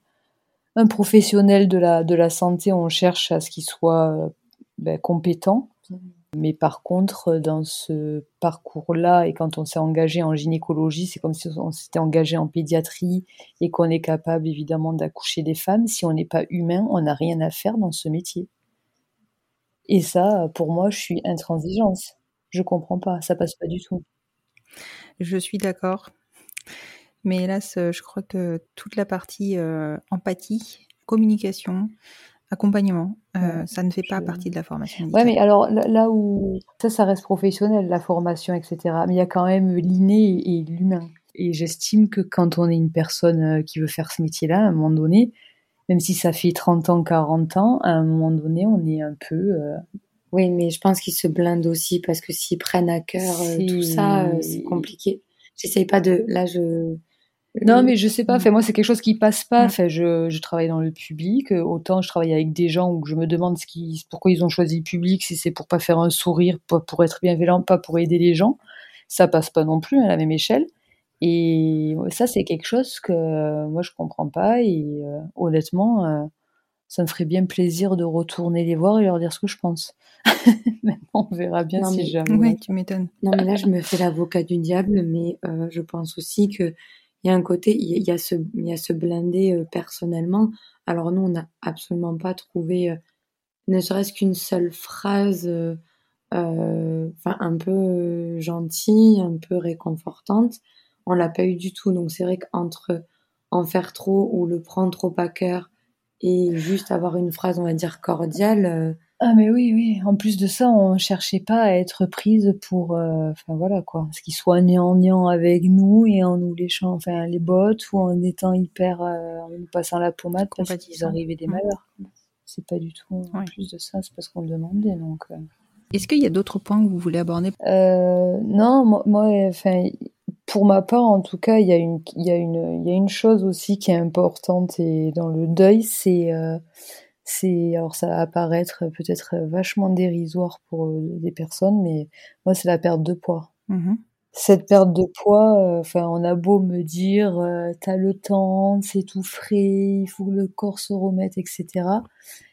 professionnel de la, santé, on cherche à ce qu'il soit ben, compétent. Mais par contre, dans ce parcours-là, et quand on s'est engagé en gynécologie, c'est comme si on s'était engagé en pédiatrie et qu'on est capable évidemment d'accoucher des femmes. Si on n'est pas humain, on n'a rien à faire dans ce métier. Et ça, pour moi, je suis intransigeance. Je comprends pas, ça passe pas du tout. Je suis d'accord. Mais hélas, euh, je crois que toute la partie euh, empathie, communication, accompagnement, euh, ça ne fait pas partie de la formation. Oui, mais alors là où ça, ça reste professionnel, la formation, etc. Mais il y a quand même l'inné et l'humain. Et j'estime que quand on est une personne qui veut faire ce métier-là, à un moment donné, même si ça fait 30 ans, 40 ans, à un moment donné, on est un peu oui, mais je pense qu'ils se blindent aussi parce que s'ils prennent à cœur euh, tout ça, euh, c'est compliqué. J'essaye pas de. Là, je. Non, mais je sais pas. Enfin, moi, c'est quelque chose qui passe pas. Enfin, je, je travaille dans le public. Autant je travaille avec des gens où je me demande ce qui, pourquoi ils ont choisi le public, si c'est pour pas faire un sourire, pas pour être bienveillant, pas pour aider les gens. Ça passe pas non plus à la même échelle. Et ça, c'est quelque chose que moi, je comprends pas. Et euh, honnêtement, ça me ferait bien plaisir de retourner les voir et leur dire ce que je pense. [LAUGHS] on verra bien si jamais. Oui, tu m'étonnes. Non, mais là, je me fais l'avocat du diable, mais euh, je pense aussi que il y a un côté, il y a ce, il y a ce blindé euh, personnellement. Alors nous, on n'a absolument pas trouvé, euh, ne serait-ce qu'une seule phrase, enfin un peu gentille, un peu réconfortante. On l'a pas eu du tout. Donc c'est vrai qu'entre en faire trop ou le prendre trop à cœur et juste avoir une phrase, on va dire, cordiale. Euh, ah mais oui, oui. En plus de ça, on cherchait pas à être prise pour, euh, enfin voilà quoi, ce qui soit gnangnan avec nous et en nous léchant, enfin les bottes ou en étant hyper, euh, en nous passant la pommade parce qu'ils arrivaient des malheurs. C'est pas du tout. En plus de ça, c'est parce qu'on le demandait donc. Est-ce qu'il y a d'autres points que vous voulez aborder? Non, moi enfin, pour ma part, en tout cas, il y a une, il y a une, il y a une chose aussi qui est importante et dans le deuil, c'est, euh, c'est, alors ça va apparaître peut-être vachement dérisoire pour euh, des personnes, mais moi, c'est la perte de poids. Mmh Cette perte de poids, euh, enfin, on a beau me dire, t'as le temps, c'est tout frais, il faut que le corps se remette, etc.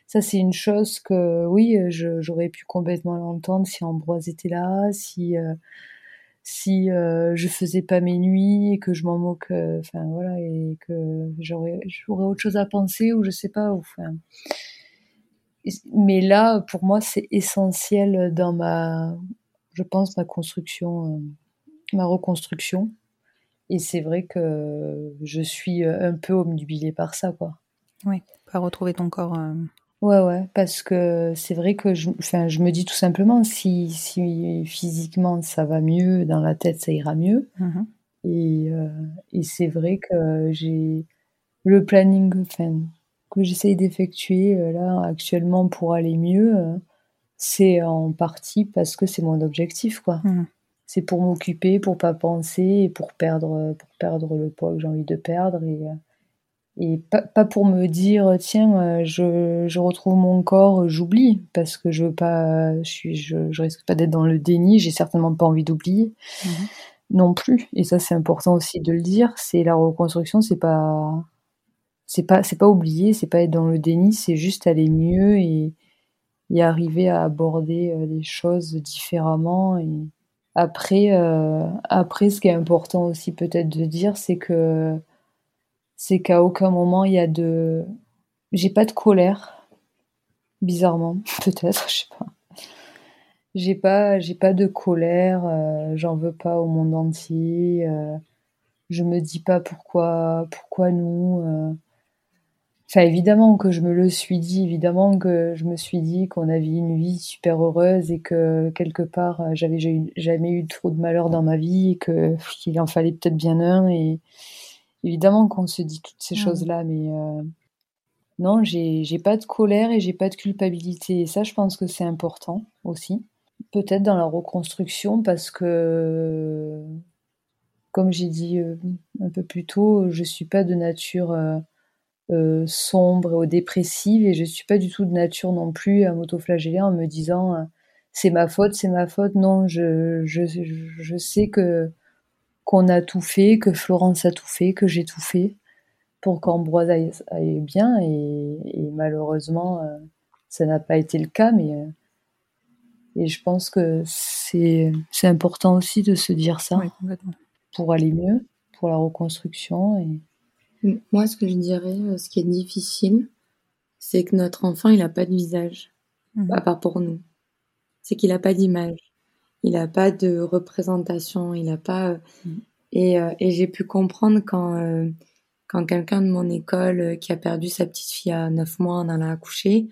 Ça, c'est une chose que, oui, j'aurais pu complètement l'entendre si Ambroise était là, si si euh, je faisais pas mes nuits et que je m'en moque, euh, enfin voilà, et que j'aurais autre chose à penser ou je sais pas, enfin. Mais là, pour moi, c'est essentiel dans ma, je pense, ma construction, euh, ma reconstruction. Et c'est vrai que je suis un peu omnubilée par ça, quoi. Oui, pas retrouver ton corps. Ouais, ouais, parce que c'est vrai que je, enfin, je me dis tout simplement, si, si physiquement ça va mieux, dans la tête ça ira mieux. Mmh et, euh, et c'est vrai que j'ai le planning enfin, que j'essaye d'effectuer euh, là actuellement pour aller mieux, euh, c'est en partie parce que c'est mon objectif, quoi. Mmh c'est pour m'occuper, pour pas penser, et pour perdre, pour perdre le poids que j'ai envie de perdre. Et, et pas, pas, pour me dire tiens euh, je, je retrouve mon corps j'oublie parce que je veux pas je suis je, je risque pas d'être dans le déni j'ai certainement pas envie d'oublier mmh non plus. Et ça c'est important aussi de le dire c'est la reconstruction c'est pas c'est pas c'est pas oublier c'est pas être dans le déni c'est juste aller mieux et, et arriver à aborder euh, les choses différemment. Et après euh, après ce qui est important aussi peut-être de dire c'est que c'est qu'à aucun moment il y a de. J'ai pas de colère, bizarrement, [LAUGHS] peut-être, je sais pas. J'ai pas, j'ai pas de colère, euh, j'en veux pas au monde entier. Euh, je me dis pas pourquoi, pourquoi nous. Euh. Enfin, évidemment que je me le suis dit, évidemment que je me suis dit qu'on avait une vie super heureuse et que quelque part j'avais jamais eu trop de malheur dans ma vie et que qu'il en fallait peut-être bien un et évidemment qu'on se dit toutes ces mmh. choses-là, mais euh, non, j'ai pas de colère et j'ai pas de culpabilité. Et ça, je pense que c'est important aussi. Peut-être dans la reconstruction, parce que, comme j'ai dit euh, un peu plus tôt, je suis pas de nature euh, sombre ou dépressive et je suis pas du tout de nature non plus à m'autoflageller en me disant c'est ma faute, c'est ma faute. Non, je, je, je sais que qu'on a tout fait, que Florence a tout fait, que j'ai tout fait pour qu'Ambroise aille, bien. Et, malheureusement, euh, ça n'a pas été le cas. Mais euh, et je pense que c'est important aussi de se dire ça pour aller mieux, pour la reconstruction. Et... Moi, ce que je dirais, euh, ce qui est difficile, c'est que notre enfant, il n'a pas de visage, mmh. pas pour nous. C'est qu'il n'a pas d'image il n'a pas de représentation, il n'a pas. Euh, mm. euh, et, j'ai pu comprendre quand, euh, quand quelqu'un de mon école qui a perdu sa petite fille à 9 mois en allant accoucher,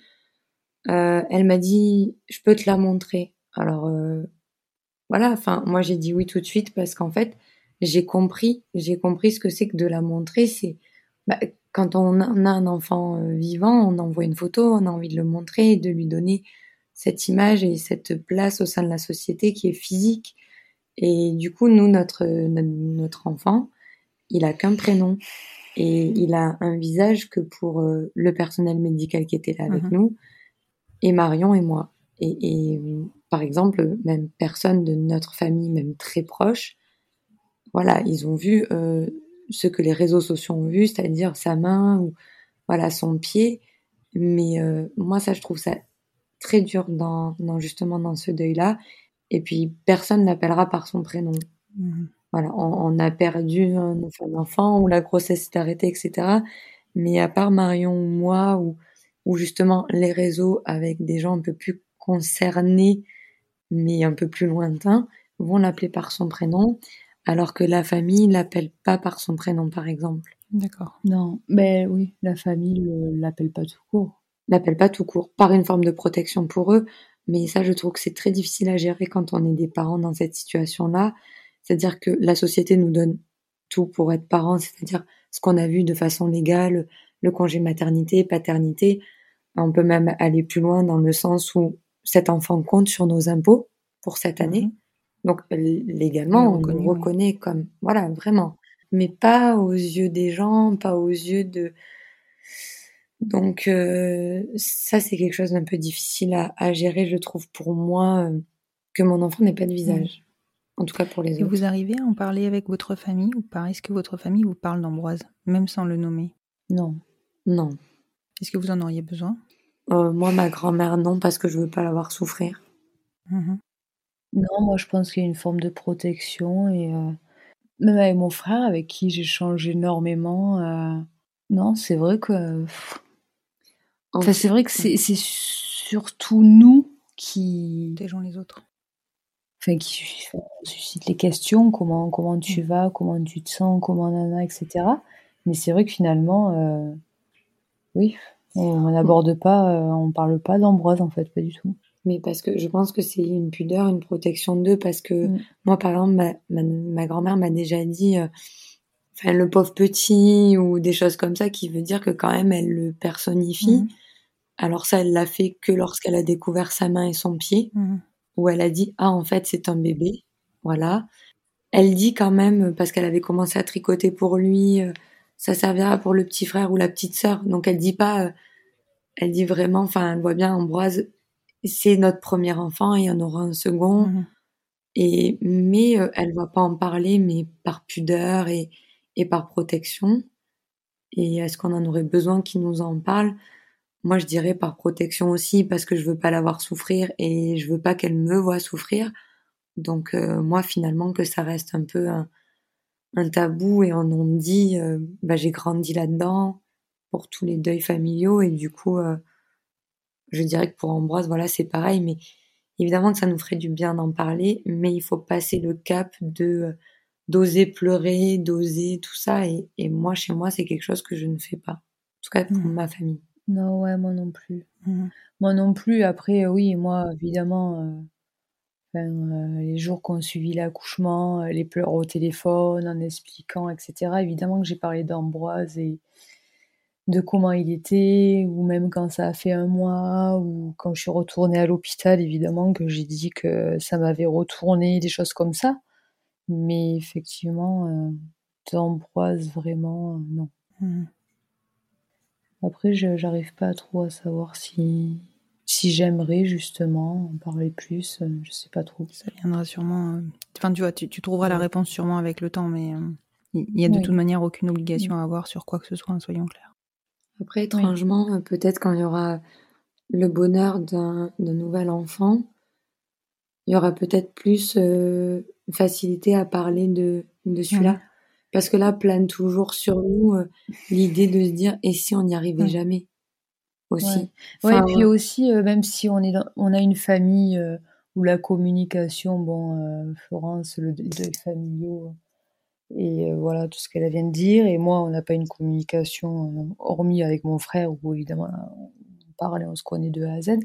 elle m'a dit Je peux te la montrer. Alors, voilà, enfin, moi j'ai dit oui tout de suite parce qu'en fait, j'ai compris, j'ai compris ce que c'est que de la montrer. C'est bah, quand on a un enfant vivant, on envoie une photo, on a envie de le montrer, de lui donner cette image et cette place au sein de la société qui est physique. Et du coup, nous, notre, notre, enfant, il a qu'un prénom et il a un visage que pour euh, le personnel médical qui était là avec mhm. nous, et Marion et moi. Et, par exemple, même personne de notre famille, même très proche, voilà, ils ont vu euh, ce que les réseaux sociaux ont vu, c'est-à-dire sa main ou voilà son pied. Mais euh, moi, ça, je trouve ça très dur dans, justement dans ce deuil-là. Et puis personne n'appellera par son prénom. Mhm. Voilà, on, a perdu un, enfant ou la grossesse s'est arrêtée, etc. Mais à part Marion ou moi ou, ou justement les réseaux avec des gens un peu plus concernés mais un peu plus lointains vont l'appeler par son prénom alors que la famille l'appelle pas par son prénom par exemple. D'accord. Non, mais oui, la famille l'appelle pas tout court l'appelle pas tout court, par une forme de protection pour eux. Mais ça, je trouve que c'est très difficile à gérer quand on est des parents dans cette situation-là. C'est-à-dire que la société nous donne tout pour être parents, c'est-à-dire ce qu'on a vu de façon légale, le congé maternité, paternité. On peut même aller plus loin dans le sens où cet enfant compte sur nos impôts pour cette année. Mhm. Donc légalement, on, on reconnaît comme voilà vraiment, mais pas aux yeux des gens, pas aux yeux de donc euh, ça, c'est quelque chose d'un peu difficile à, gérer, je trouve, pour moi, euh, que mon enfant n'ait pas de visage. En tout cas pour les Et autres. Vous arrivez à en parler avec votre famille ou pas? Est-ce que votre famille vous parle d'Ambroise, même sans le nommer? Non. Non. Est-ce que vous en auriez besoin? Euh, Moi, ma grand-mère, non, parce que je veux pas la voir souffrir. Mmh non, moi, je pense qu'il y a une forme de protection et même avec mon frère, avec qui j'ai changé énormément. Non, c'est vrai que Enfin, c'est vrai que c'est surtout nous qui. gens les autres. Enfin, qui suscite les questions comment, comment tu mm. vas, comment tu te sens, comment nana, etc. Mais c'est vrai que finalement, euh, oui, on mm. n'aborde pas, euh, on parle pas d'Ambroise en fait, pas du tout. Mais parce que je pense que c'est une pudeur, une protection d'eux, parce que mm. moi, par exemple, ma, ma, grand-mère m'a déjà dit, euh, enfin, le pauvre petit, ou des choses comme ça, qui veut dire que quand même, elle le personnifie. Alors ça, elle l'a fait que lorsqu'elle a découvert sa main et son pied, mmh. où elle a dit ah en fait c'est un bébé, voilà. Elle dit quand même parce qu'elle avait commencé à tricoter pour lui, euh, ça servira pour le petit frère ou la petite sœur. Donc elle dit pas, euh, elle dit vraiment, enfin elle voit bien Ambroise, c'est notre premier enfant, il y en aura un second. Mhm. Et mais euh, elle va pas en parler, mais par pudeur et, et par protection. Et est-ce qu'on en aurait besoin qu'il nous en parle? Moi, je dirais par protection aussi, parce que je veux pas la voir souffrir et je veux pas qu'elle me voit souffrir. Donc euh, moi, finalement, que ça reste un peu un, un tabou et on en dit, euh, bah, j'ai grandi là-dedans pour tous les deuils familiaux et du coup, euh, je dirais que pour Ambroise, voilà, c'est pareil, mais évidemment que ça nous ferait du bien d'en parler, mais il faut passer le cap de d'oser pleurer, d'oser tout ça et, et moi, chez moi, c'est quelque chose que je ne fais pas. En tout cas, pour Mhm. ma famille. Non, ouais, moi non plus. Mhm. Moi non plus. Après, euh, oui, moi, évidemment, euh, enfin, euh, les jours qu'on suivi l'accouchement, euh, les pleurs au téléphone, en expliquant, etc. Évidemment que j'ai parlé d'Ambroise et de comment il était, ou même quand ça a fait un mois, ou quand je suis retournée à l'hôpital, évidemment que j'ai dit que ça m'avait retourné, des choses comme ça. Mais effectivement, d'Ambroise, vraiment, non. Mhm. Après, je j'arrive pas trop à savoir si, si j'aimerais justement en parler plus. euh, Je sais pas trop. Ça viendra sûrement. euh, Enfin, tu vois, tu, tu trouveras la réponse sûrement avec le temps, mais euh, il y a de toute manière aucune obligation à avoir sur quoi que ce soit, hein, soyons clairs. Après, étrangement, peut-être quand il y aura le bonheur d'un d'un nouvel enfant, il y aura peut-être plus euh, facilité à parler de, de celui-là. Parce que là, plane toujours sur nous euh, l'idée de se dire, et si on n'y arrivait Ouais. jamais aussi? Ouais. Et puis aussi, euh, même si on, est dans- on a une famille euh, où la communication, bon, euh, Florence, le les deuils familiaux, euh, et euh, voilà tout ce qu'elle vient de dire, et moi, on n'a pas une communication, euh, hormis avec mon frère, où évidemment, on parle et on se connaît de A à Z,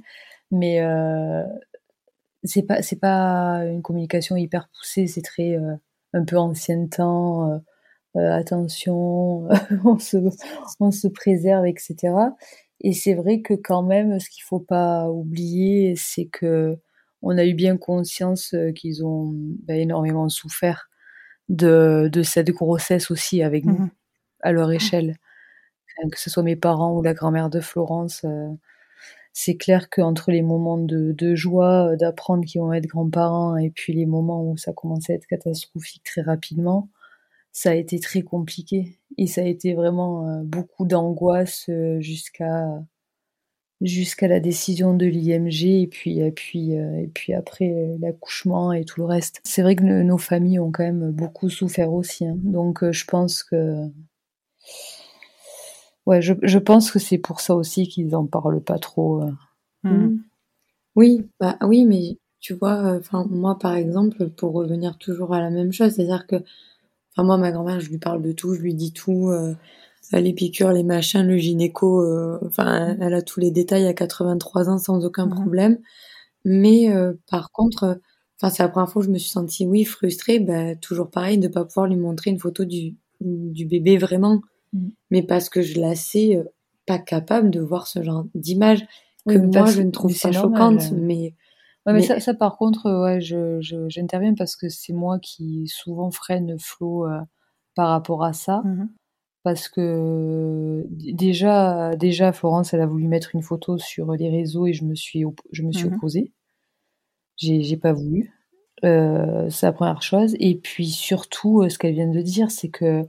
mais euh, c'est pas, c'est pas une communication hyper poussée, c'est très euh, un peu ancien temps, euh, euh, attention, [LAUGHS] on, se, on se préserve, etc. Et c'est vrai que quand même, ce qu'il faut pas oublier, c'est que on a eu bien conscience euh, qu'ils ont bah, énormément souffert de, de cette grossesse aussi avec nous, Mhm. à leur échelle. Enfin, que ce soit mes parents ou la grand-mère de Florence, euh, c'est clair qu'entre les moments de, de joie, euh, d'apprendre qu'ils vont être grands-parents, et puis les moments où ça commençait à être catastrophique très rapidement, ça a été très compliqué. Et ça a été vraiment euh, beaucoup d'angoisse euh, jusqu'à jusqu'à la décision de l'IMG et puis et puis euh, et puis après l'accouchement et tout le reste. C'est vrai que no- nos familles ont quand même beaucoup souffert aussi. hein. Donc je pense que ouais, je, je pense que c'est pour ça aussi qu'ils en parlent pas trop. euh. Mhm. Mm. Oui, bah oui, mais tu vois, enfin moi par exemple, pour revenir toujours à la même chose, c'est-à-dire que, enfin moi ma grand-mère, je lui parle de tout, je lui dis tout, euh, les piqûres, les machins, le gynéco, euh, enfin elle a tous les détails à 83 ans sans aucun Mhm. problème. Mais euh, par contre, euh, enfin c'est la première fois que je me suis sentie oui frustrée, bah toujours pareil de pas pouvoir lui montrer une photo du du bébé vraiment, Mhm. mais parce que je la sais euh, pas capable de voir ce genre d'image que Oui, moi je ne trouve pas choquante, mais Ouais, mais, Mais- ça, ça, par contre, euh, ouais, je, je, j'interviens parce que c'est moi qui souvent freine Flo euh, par rapport à ça. Mhm. Parce que déjà, déjà, Florence, elle a voulu mettre une photo sur les réseaux et je me suis, je me suis Mhm. opposée. J'ai, j'ai pas voulu. Euh, c'est la première chose. Et puis surtout, euh, ce qu'elle vient de dire, c'est que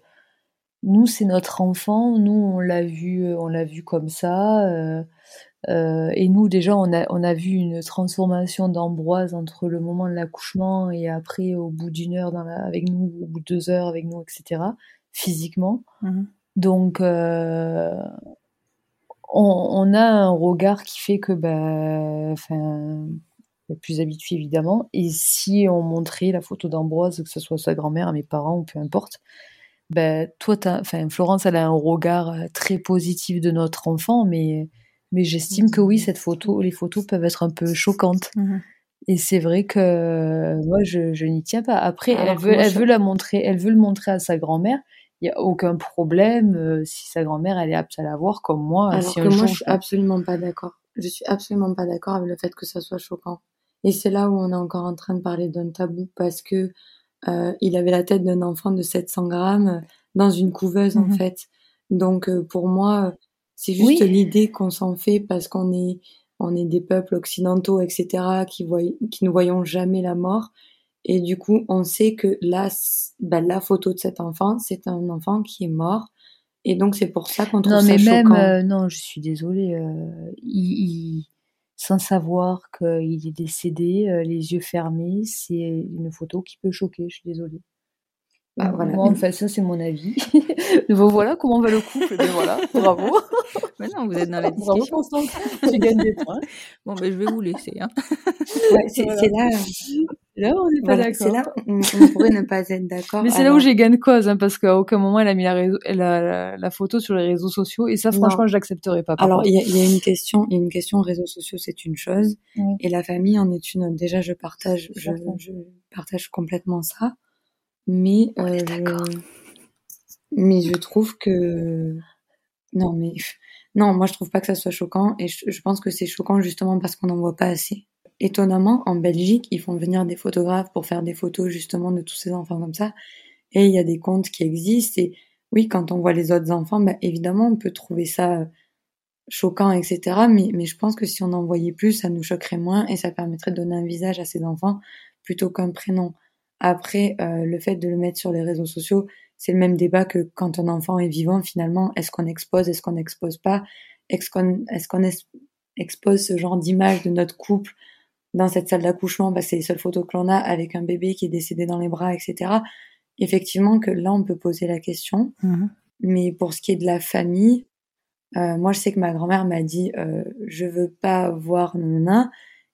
nous, c'est notre enfant. Nous, on l'a vu, on l'a vu comme ça. euh, euh, et nous, déjà, on a, on a vu une transformation d'Ambroise entre le moment de l'accouchement et après, au bout d'une heure dans la, avec nous, au bout de deux heures avec nous, etc., physiquement. Mhm. Donc, euh, on, on a un regard qui fait que, bah, enfin, plus habitué évidemment. Et si on montrait la photo d'Ambroise, que ce soit sa grand-mère, mes parents ou peu importe, ben toi, enfin, Florence, elle a un regard euh, très positif de notre enfant, mais, mais j'estime que oui, cette photo, les photos peuvent être un peu choquantes. Mhm. Et c'est vrai que euh, moi, je, je n'y tiens pas. Après, Alors elle veut, elle veut la montrer, elle veut le montrer à sa grand-mère. Il y a aucun problème euh, si sa grand-mère elle est apte à la voir comme moi. Alors si que moi, jour, je suis absolument pas d'accord. Je suis absolument pas d'accord avec le fait que ça soit choquant. Et c'est là où on est encore en train de parler d'un tabou parce que euh, il avait la tête d'un enfant de 700 grammes dans une couveuse en Mhm. fait. Donc pour moi, c'est juste l'idée qu'on s'en fait parce qu'on est on est des peuples occidentaux, etc., qui, voient, qui ne voyons jamais la mort. Et du coup, on sait que là, bah, la photo de cet enfant, c'est un enfant qui est mort. Et donc, c'est pour ça qu'on trouve non, ça mais choquant. même, euh, non, je suis désolée. Euh, il, il, sans savoir qu'il est décédé, euh, les yeux fermés, c'est une photo qui peut choquer. Je suis désolée. Bah, voilà. Moi, en fait, ça, c'est mon avis. [LAUGHS] voilà comment va le couple. Ben voilà, bravo. Maintenant, vous êtes dans la [LAUGHS] Bravo, discussion. Constance. Tu gagnes des points. Bon, ben, je vais vous laisser. Hein. [LAUGHS] Ouais, c'est Voilà. là, Là, on n'est pas voilà, c'est d'accord. là, on, on pourrait ne pas être d'accord. Mais c'est là où j'ai gain de cause, hein, parce qu'à aucun moment elle a mis la, réseau- la, la, la photo sur les réseaux sociaux, et ça, Non. franchement, je l'accepterai pas. Alors, il y, a- il y a une question, il y a une question réseaux sociaux, c'est une chose, Oui. et la famille en est une. autre. Déjà, je partage, je partage complètement ça, mais euh, je, mais je trouve que non, mais non, moi je trouve pas que ça soit choquant, et je, je pense que c'est choquant justement parce qu'on n'en voit pas assez. Étonnamment, en Belgique, ils font venir des photographes pour faire des photos justement de tous ces enfants comme ça, et il y a des comptes qui existent. Et oui, quand on voit les autres enfants, bah, évidemment, on peut trouver ça euh, choquant, etc. Mais, mais je pense que si on en voyait plus, ça nous choquerait moins et ça permettrait de donner un visage à ces enfants plutôt qu'un prénom. Après, euh, le fait de le mettre sur les réseaux sociaux, c'est le même débat que quand un enfant est vivant, finalement, est-ce qu'on expose, est-ce qu'on n'expose pas, est-ce qu'on est qu'on expose ce genre d'image de notre couple dans cette salle d'accouchement, que c'est les seules photos que l'on a avec un bébé qui est décédé dans les bras, etc. Effectivement que là, on peut poser la question. Mhm. Mais pour ce qui est de la famille, euh, moi, je sais que ma grand-mère m'a dit, euh, je veux pas voir nanana.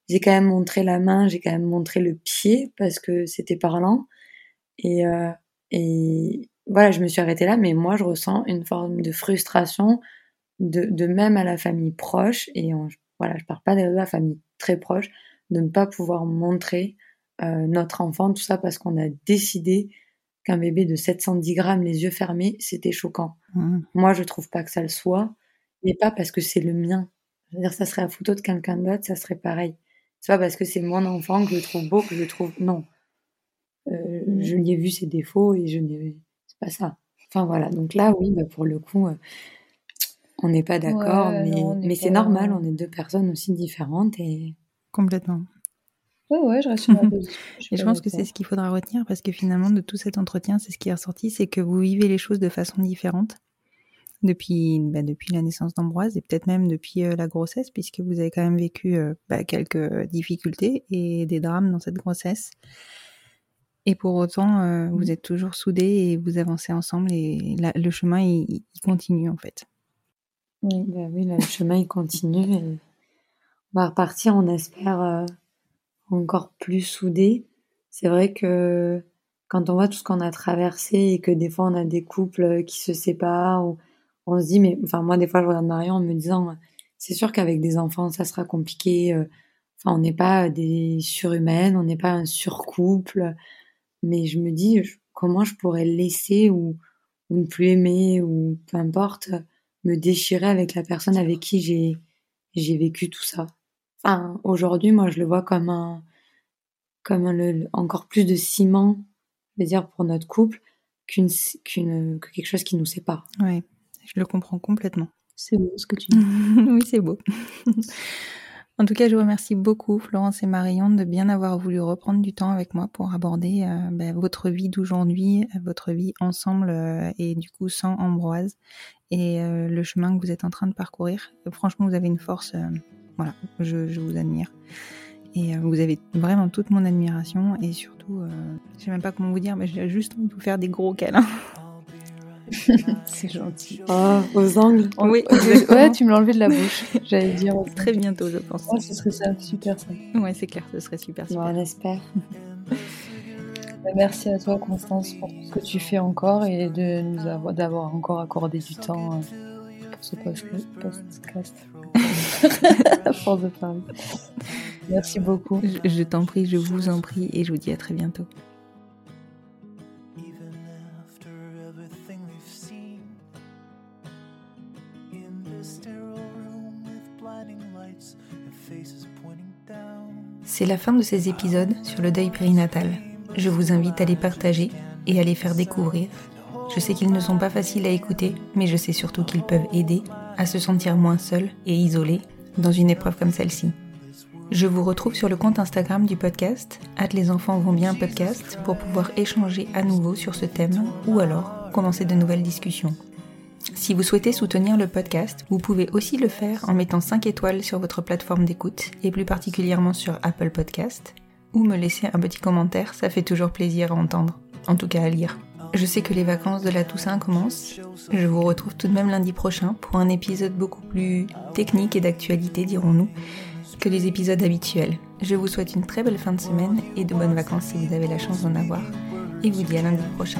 J'ai quand même montré la main, j'ai quand même montré le pied parce que c'était parlant. Et, euh, et voilà, je me suis arrêtée là, mais moi, je ressens une forme de frustration de, de même à la famille proche. Et voilà, je parle pas de la famille très proche, de ne pas pouvoir montrer euh, notre enfant, tout ça parce qu'on a décidé qu'un bébé de 710 grammes, les yeux fermés, c'était choquant. Mhm. Moi, je trouve pas que ça le soit, mais pas parce que c'est le mien. Je veux dire, ça serait la photo de quelqu'un d'autre, ça serait pareil. C'est pas parce que c'est mon enfant que je le trouve beau que je le trouve. Non. Euh, Mhm. Je lui ai vu ses défauts et je n'ai. C'est pas ça. Enfin voilà. Donc là, oui, bah, pour le coup, euh, on n'est pas d'accord, Ouais, mais, non, c'est normal. On est deux personnes aussi différentes et. Complètement. Ouais, ouais, je reste sur ma position. suis Et je pense que c'est ce qu'il faudra retenir parce que finalement, de tout cet entretien, c'est ce qui est ressorti, c'est que vous vivez les choses de façon différente depuis, bah, depuis la naissance d'Ambroise et peut-être même depuis euh, la grossesse, puisque vous avez quand même vécu euh, bah, quelques difficultés et des drames dans cette grossesse. Et pour autant, euh, vous êtes toujours soudés et vous avancez ensemble et la- le chemin, il, il continue en fait. Oui. Bah oui, là, le chemin il continue et on va repartir, on espère, euh, encore plus soudés. C'est vrai que quand on voit tout ce qu'on a traversé et que des fois on a des couples qui se séparent, ou on se dit, mais enfin moi des fois je regarde Marion en me disant, c'est sûr qu'avec des enfants ça sera compliqué. euh, Enfin on n'est pas des surhumaines, on n'est pas un surcouple, mais je me dis comment je pourrais laisser ou, ou ne plus aimer ou peu importe me déchirer avec la personne avec qui j'ai j'ai vécu tout ça. Enfin, aujourd'hui, moi, je le vois comme un comme un- encore plus de ciment, je veux dire, pour notre couple qu'une qu'une que quelque chose qui nous sépare. Je le comprends complètement. C'est beau ce que tu dis. [LAUGHS] oui, c'est beau. [LAUGHS] en tout cas, je vous remercie beaucoup, Florence et Marion, de bien avoir voulu reprendre du temps avec moi pour aborder euh, ben, votre vie d'aujourd'hui, euh, votre vie ensemble euh, et du coup sans Ambroise et euh, le chemin que vous êtes en train de parcourir. Franchement, vous avez une force, voilà, je, je vous admire. Et vous avez vraiment toute mon admiration et surtout, je sais même pas comment vous dire, mais j'ai juste envie de vous faire des gros câlins. [LAUGHS] [LAUGHS] C'est gentil. Oh, aux angles. Oui, ouais, tu me l'as enlevé de la bouche. J'allais dire. [LAUGHS] Très bientôt, je pense. Ouais, ce serait ça, super ça. Ouais, c'est clair, ce serait super, super. Bon, on espère. Bah, Merci à toi, Constance, pour tout ce que tu fais encore et de nous avoir, d'avoir encore accordé du temps euh, pour ce podcast. à force de parler. Merci beaucoup. Je, je t'en prie, je vous en prie, et je vous dis à très bientôt. C'est la fin de ces épisodes sur le deuil périnatal. Je vous invite à les partager et à les faire découvrir Je sais qu'ils ne sont pas faciles à écouter, mais je sais surtout qu'ils peuvent aider à se sentir moins seul et isolé dans une épreuve comme celle-ci. Je vous retrouve sur le compte Instagram du podcast, Hâte les enfants vont bien podcast, pour pouvoir échanger à nouveau sur ce thème ou alors commencer de nouvelles discussions. Si vous souhaitez soutenir le podcast, vous pouvez aussi le faire en mettant 5 étoiles sur votre plateforme d'écoute et plus particulièrement sur Apple Podcast, ou me laisser un petit commentaire, ça fait toujours plaisir à entendre, en tout cas à lire. Je sais que les vacances de la Toussaint commencent. Je vous retrouve tout de même lundi prochain pour un épisode beaucoup plus technique et d'actualité, dirons-nous, que les épisodes habituels. Je vous souhaite une très belle fin de semaine et de bonnes vacances si vous avez la chance d'en avoir. Et vous dis à lundi prochain.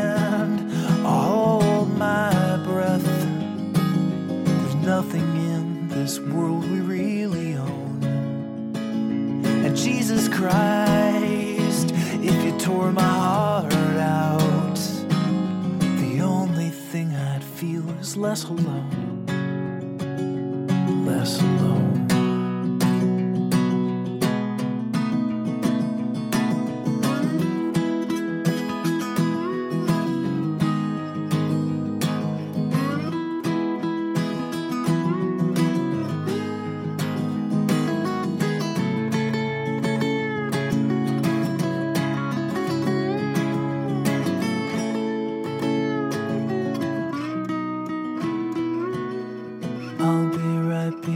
nothing in this world we really own. And Jesus Christ, if you tore my heart out, the only thing I'd feel is less alone. Less alone.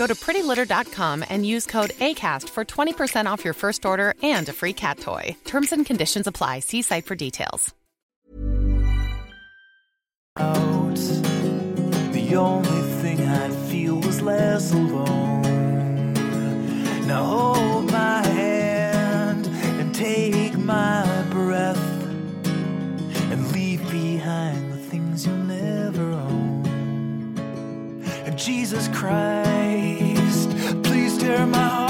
Go to prettylitter.com and use code ACAST for 20% off your first order and a free cat toy. Terms and conditions apply. See site for details. out. The only thing I'd feel was less alone. Now hold my hand and take my breath and leave behind the things you'll never own. And Jesus Christ, my heart.